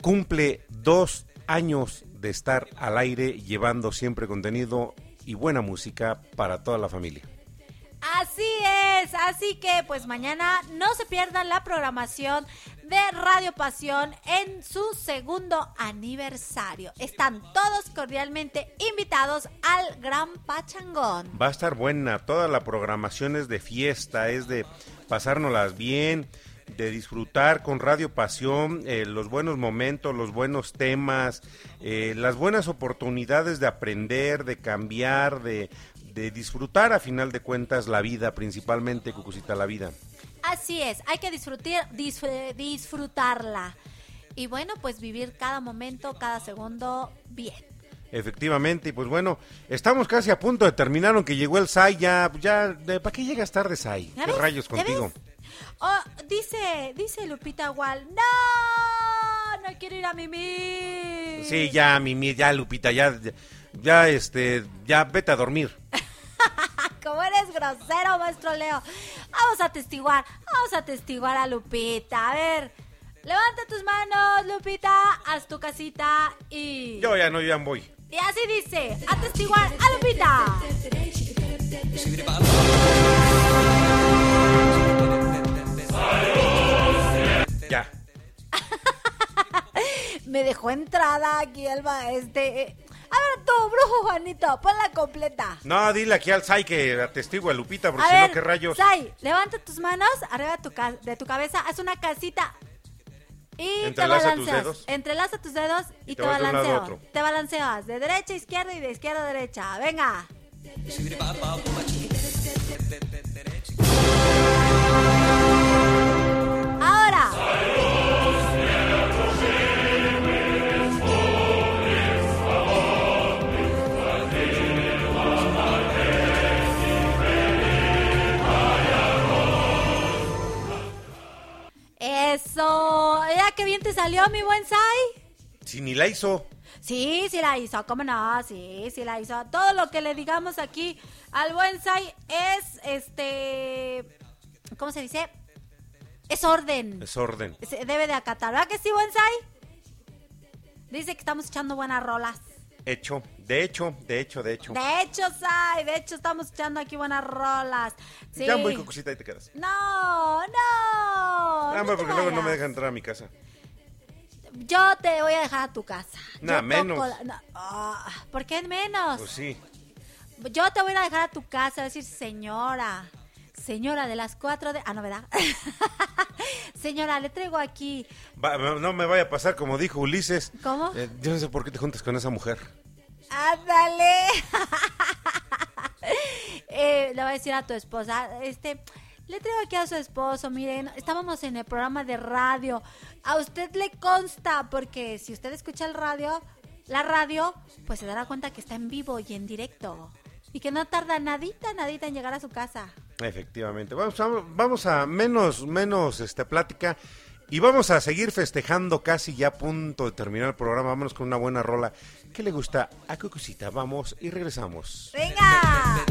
cumple dos años de estar al aire llevando siempre contenido y buena música para toda la familia. Así es, así que pues mañana no se pierdan la programación de Radio Pasión en su segundo aniversario. Están todos cordialmente invitados al Gran Pachangón. Va a estar buena, toda la programación es de fiesta, es de pasárnoslas bien, de disfrutar con Radio Pasión eh, los buenos momentos, los buenos temas, eh, las buenas oportunidades de aprender, de cambiar, de, de disfrutar a final de cuentas la vida, principalmente Cucucita la vida. Así es, hay que disfrutar, disfr- disfrutarla. Y bueno, pues vivir cada momento, cada segundo bien. Efectivamente, y pues bueno, estamos casi a punto de terminar, aunque llegó el SAI, ya, ya, de- ¿para qué llegas tarde, SAI? ¿Ya ¿Qué ves? rayos ¿Ya contigo? Oh, dice, dice Lupita Wall, no, no quiero ir a mimir. Sí, ya, Mimi, ya, Lupita, ya, ya, ya, este, ya, vete a dormir. Como eres grosero, maestro Leo. Vamos a atestiguar, vamos a atestiguar a Lupita. A ver, levanta tus manos, Lupita, haz tu casita y... Yo ya no, yo ya voy. Y así dice, atestiguar a Lupita. Ya. Me dejó entrada aquí el este. A ver tú, brujo Juanito, ponla completa. No, dile aquí al SAI que atestigo a Lupita, porque A si ver, no, ¿qué rayos? Sai, levanta tus manos arriba de tu, ca- de tu cabeza, haz una casita y Entrelaza te tus balanceas. dedos. Entrelaza tus dedos y, Y te, otro. Te balanceas de derecha a izquierda y de izquierda a derecha. Venga. Eso. Ya que bien te salió, mi buen Sai. Si ni la hizo. Sí, sí la hizo, ¿cómo no? Sí, sí la hizo. Todo lo que le digamos aquí al buen Sai es, este, ¿cómo se dice? Es orden. Es orden. Se debe de acatar. ¿Verdad que sí, buen Sai? Dice que estamos echando buenas rolas. Hecho. De hecho, de hecho, de hecho. De hecho, Sai, de hecho estamos echando aquí buenas rolas. Sí. Ya voy, Cucucita, y te quedas. No, no. No porque luego no me dejan entrar a mi casa. Yo te voy a dejar a tu casa. Toco menos. la- no, ah, ¿Por qué menos? Pues sí. Yo te voy a dejar a tu casa, a decir señora. Señora de las cuatro de... Ah, no, ¿verdad? señora, le traigo aquí... Va- no me vaya a pasar como dijo Ulises. ¿Cómo? Eh, yo no sé por qué te juntas con esa mujer. ¡Ándale! eh, le voy a decir a tu esposa, este... Le traigo aquí a su esposo, miren, estábamos en el programa de radio. A usted le consta, porque si usted escucha el radio, la radio, pues se dará cuenta que está en vivo y en directo. Y que no tarda nadita, nadita en llegar a su casa. Efectivamente. Vamos a, vamos a menos, menos este, plática y vamos a seguir festejando casi ya a punto de terminar el programa. Vámonos con una buena rola. ¿Qué le gusta a Cucucita? Vamos y regresamos. ¡Venga!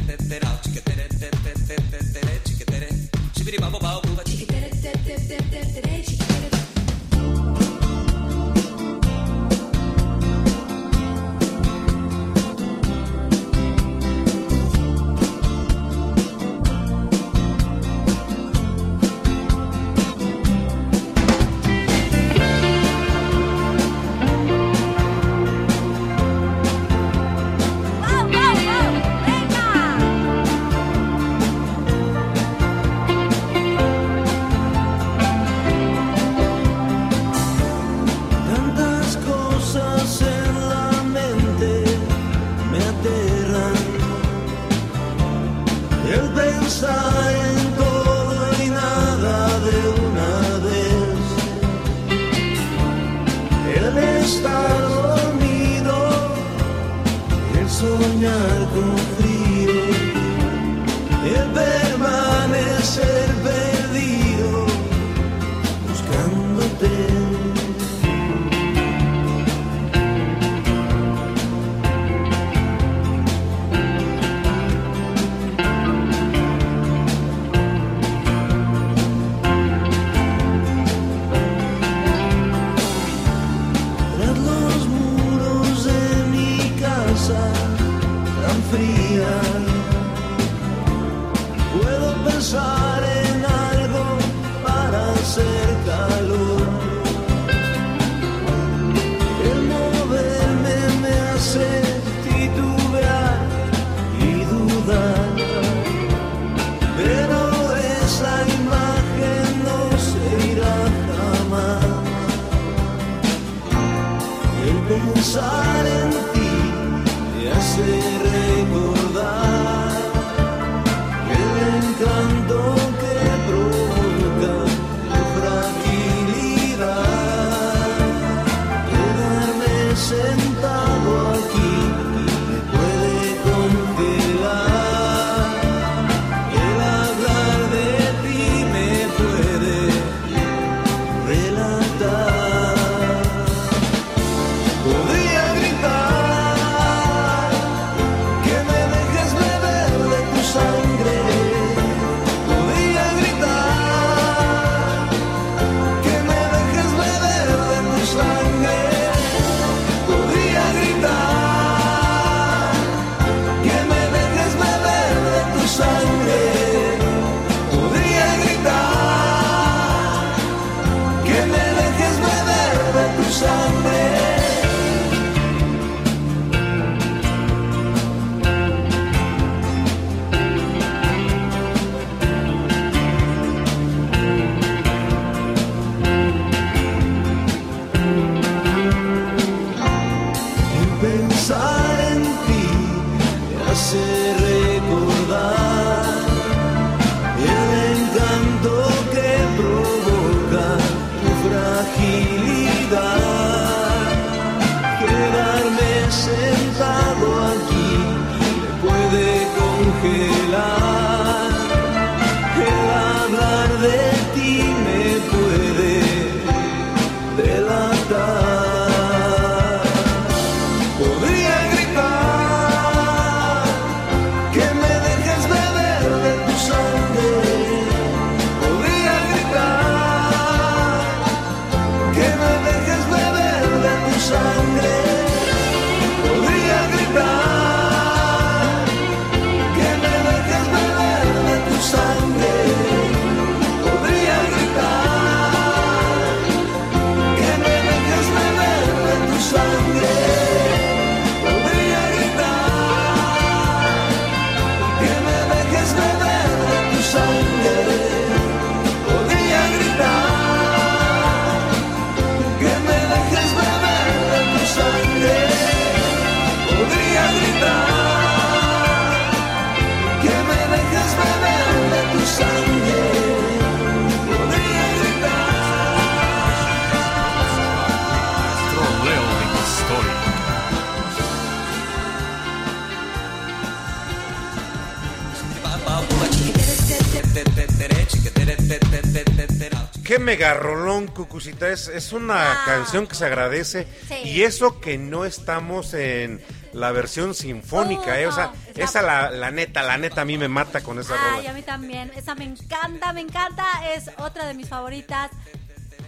Mega rolón, Cucucita. Es, es una canción que se agradece. Ah. Sí. Y eso que no estamos en la versión sinfónica, Uh, ¿eh? O sea, esa la, la neta, la neta a mí me mata con esa Ay, rola. a mí también. Esa me encanta, me encanta. Es otra de mis favoritas.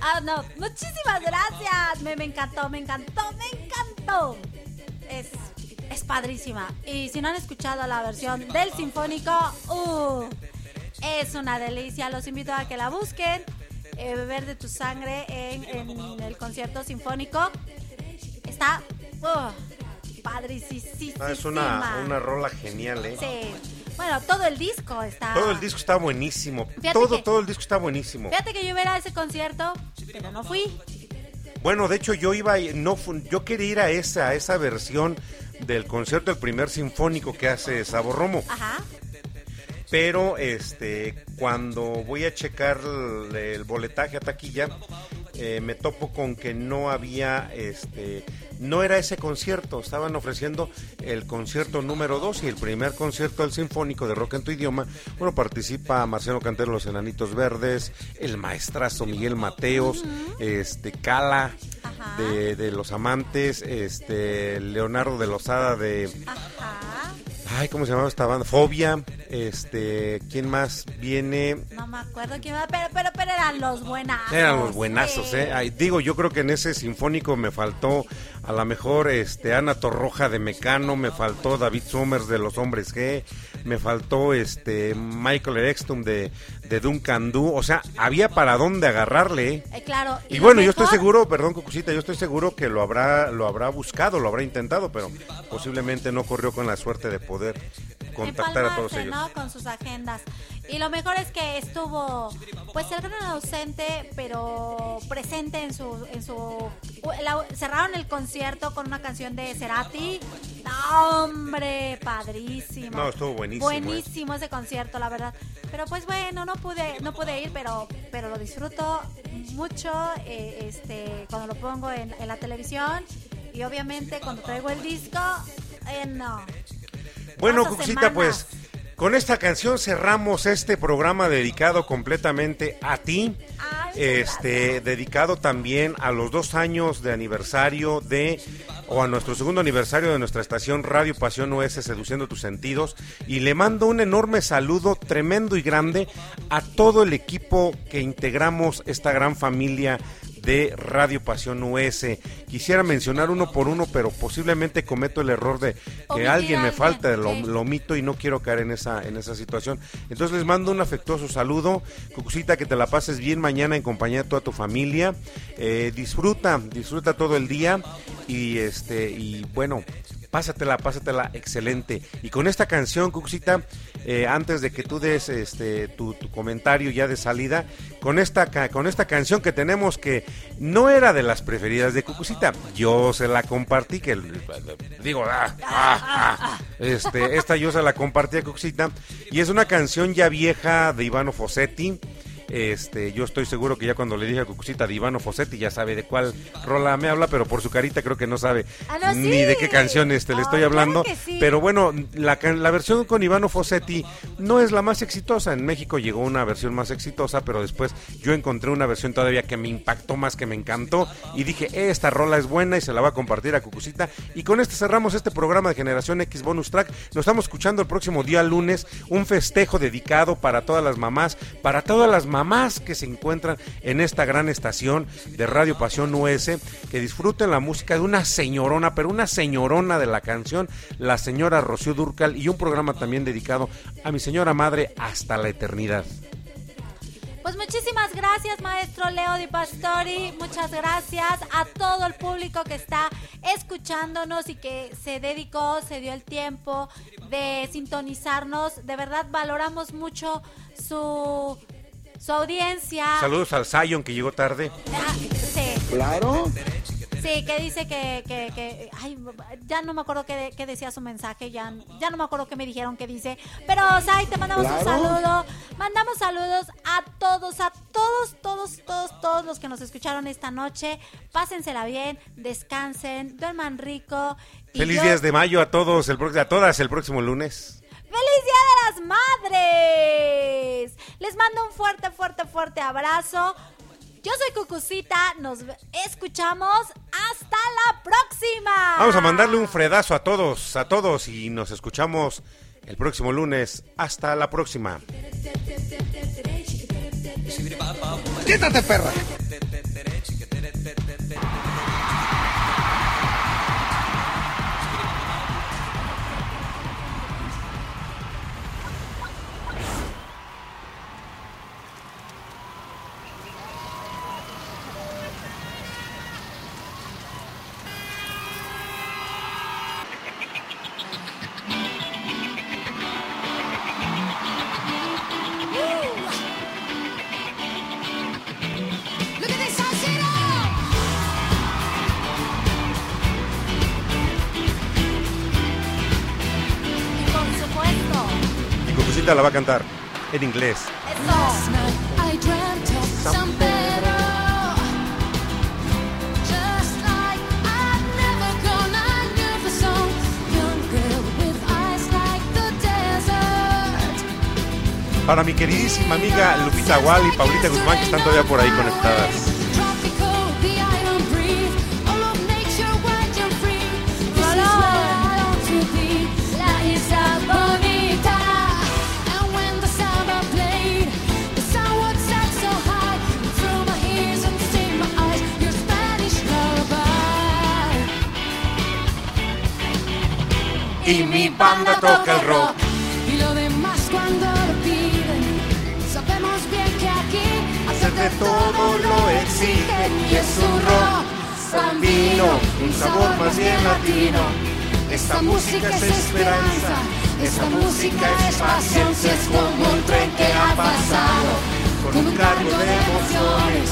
Ah, no. Muchísimas gracias. Me, me encantó, me encantó, me encantó. Es, es padrísima. Y si no han escuchado la versión del Sinfónico, uh, es una delicia. Los invito a que la busquen. Eh, beber de tu sangre en, en el concierto sinfónico. Está padricísima. Ah, es una, una rola genial, ¿eh? Sí. Bueno, todo el disco está. Todo el disco está buenísimo. Fíjate todo, que- todo el disco está buenísimo. Fíjate que yo iba a ir a ese concierto, pero no fui. Bueno, de hecho yo iba, no, yo quería ir a esa, a esa versión del concierto del primer sinfónico que hace Sabo Romo. Ajá. Pero este cuando voy a checar el, el boletaje a taquilla eh, me topo con que no había este no era ese concierto. Estaban ofreciendo el concierto número 2 y el primer concierto del sinfónico de rock en tu idioma. Bueno participa Marciano Cantero los Enanitos Verdes el maestrazo Miguel Mateos este Cala de, de los amantes este Leonardo de Lozada de Ay, ¿cómo se llamaba esta banda? Fobia. Este, ¿quién más viene? No me acuerdo quién va, pero, pero, pero eran los buenazos. Eran los buenazos, Sí. ¿eh? Ay, digo, yo creo que en ese sinfónico me faltó a lo mejor este Ana Torroja de Mecano, me faltó David Summers de Los Hombres G, me faltó este Michael Extum de, de Duncan Du, o sea, había para dónde agarrarle, ¿eh? Eh, claro. Y, bueno, yo estoy seguro, perdón Cucucita, yo estoy seguro que lo habrá, lo habrá buscado, lo habrá intentado, pero posiblemente no corrió con la suerte de poder contactar a todos ellos. ¿no? Con sus agendas. Y lo mejor es que estuvo, pues el gran ausente, pero presente en su, en su, la- cerraron el concierto con una canción de Cerati. No, hombre, padrísimo. No, estuvo buenísimo, ¿eh? Buenísimo ese concierto, la verdad. Pero pues bueno, no pude, no pude ir, pero, pero lo disfruto mucho, eh, este, cuando lo pongo en, en la televisión y obviamente cuando traigo el disco, eh, no. Bueno, Cucucita, pues con esta canción cerramos este programa dedicado completamente a ti. Este, dedicado también a los dos años de aniversario de, o a nuestro segundo aniversario de nuestra estación Radio Pasión US Seduciendo tus Sentidos. Y le mando un enorme saludo tremendo y grande a todo el equipo que integramos esta gran familia de Radio Pasión US. Quisiera mencionar uno por uno, pero posiblemente cometo el error de que alguien me falta, lo omito y no quiero caer en esa, en esa situación. Entonces les mando un afectuoso saludo, Cucucita, que te la pases bien mañana en compañía de toda tu familia. Eh, disfruta, disfruta todo el día y este, y bueno, pásatela, pásatela excelente. Y con esta canción, Cucucita, eh, antes de que tú des este tu, comentario ya de salida, con esta con esta canción que tenemos que no era de las preferidas de Cucucita, yo se la compartí que digo, ah, ah, ah. este esta yo se la compartí a Cucucita y es una canción ya vieja de Ivano Fossetti. Este, yo estoy seguro que ya cuando le dije a Cucucita de Ivano Fossetti ya sabe de cuál rola me habla, pero por su carita creo que no sabe Ah, no, ni de qué canción este, le estoy hablando. claro que sí. Pero bueno, la versión con Ivano Fossetti no es la más exitosa. En México llegó una versión más exitosa, pero después yo encontré una versión todavía que me impactó más, que me encantó. Y dije, esta rola es buena y se la va a compartir a Cucucita. Y con este cerramos este programa de Generación X Bonus Track. Nos estamos escuchando el próximo día lunes. Un festejo dedicado para todas las mamás, para todas las mamás que se encuentran en esta gran estación de Radio Pasión US. Que disfruten la música de una señorona, pero una señorona de la canción, la señora Rocío Durcal. Y un programa también dedicado a mi señora madre hasta la eternidad. Pues muchísimas gracias, maestro Leo Di Pastori. Muchas gracias a todo el público que está escuchándonos y que se dedicó, se dio el tiempo de sintonizarnos. De verdad valoramos mucho su, su audiencia. Saludos al Zion que llegó tarde. Ah, sí. Claro. Sí, que dice que, que, que- ay, ya no me acuerdo qué, qué decía su mensaje, ya, ya no me acuerdo qué me dijeron que dice, pero Sai, te mandamos un saludo, mandamos saludos a todos, a todos, todos, todos, todos los que nos escucharon esta noche, pásensela bien, descansen, duerman rico. y Feliz yo- días de mayo a todos, el, pro- a todas el próximo lunes. ¡Feliz Día de las Madres! Les mando un fuerte, fuerte, fuerte abrazo. Yo soy Cucucita, nos escuchamos hasta la próxima. Vamos a mandarle un fredazo a todos, a todos y nos escuchamos el próximo lunes. Hasta la próxima. Quítate, perra. Girl with eyes like the desert. Para mi queridísima amiga Lupita Wall y Paulita Guzmán que están todavía por ahí conectadas. Y mi banda toca el rock. Y lo demás cuando lo piden. Sabemos bien que aquí hacer de todo lo exigen. Y es un rock sandino, un sabor más bien latino. Esta música es esperanza, esta música es paciencia, es como un tren que ha pasado con un cargo de emociones.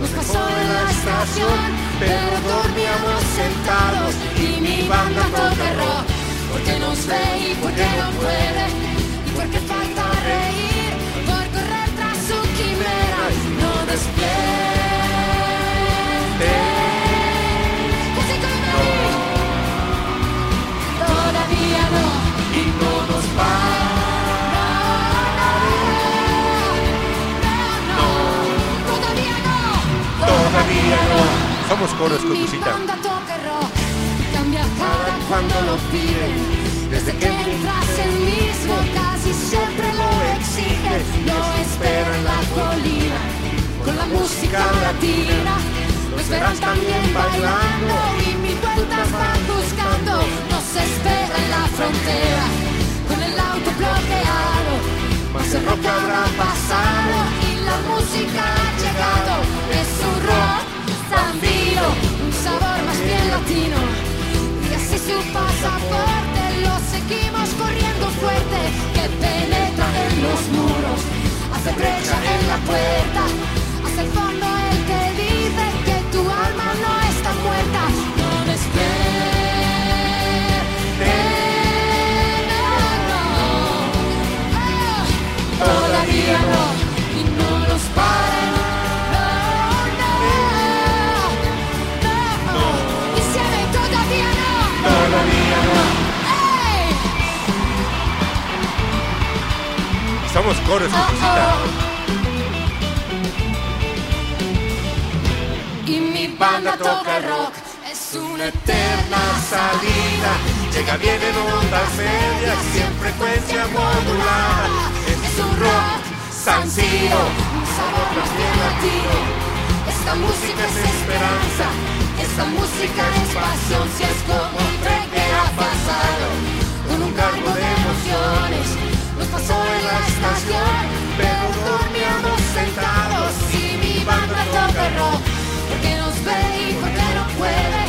Nos pasó en la estación, pero dormíamos sentados y mi banda toca rock. Porque nos ve y porque no puede, y porque falta reír, por correr tras su quimera, no despierte. Así como Todavía no, y no nos Todavía no, Todavía no. Somos coros, Cucucita. Cuando lo piden. Desde que entras el mismo casi siempre lo exige. Lo espero en la colina, con la música latina. Lo esperan también bailando y mi vuelta van buscando. Nos espera en la frontera, con el auto bloqueado. Más el rock habrá pasado y la música ha llegado. Es un rock zambino, un sabor más bien latino. Su pasaporte lo seguimos corriendo fuerte, que penetra en los muros, hace brecha en la puerta, hacia el fondo el que dice que tu alma no está muerta. No. Todavía no, Somos coros, Cucucita. Y mi banda toca rock, es una eterna salida. Llega bien en ondas medias y en frecuencia modulada. Es un rock sencillo, un sabor más bien latino. Esta música es esperanza, esta música es pasión, si es como un tren que ha pasado. Con un cargo de emociones, paso en la estación, pero dormíamos sentados y mi banda toca rock, porque nos ve y porque no puede.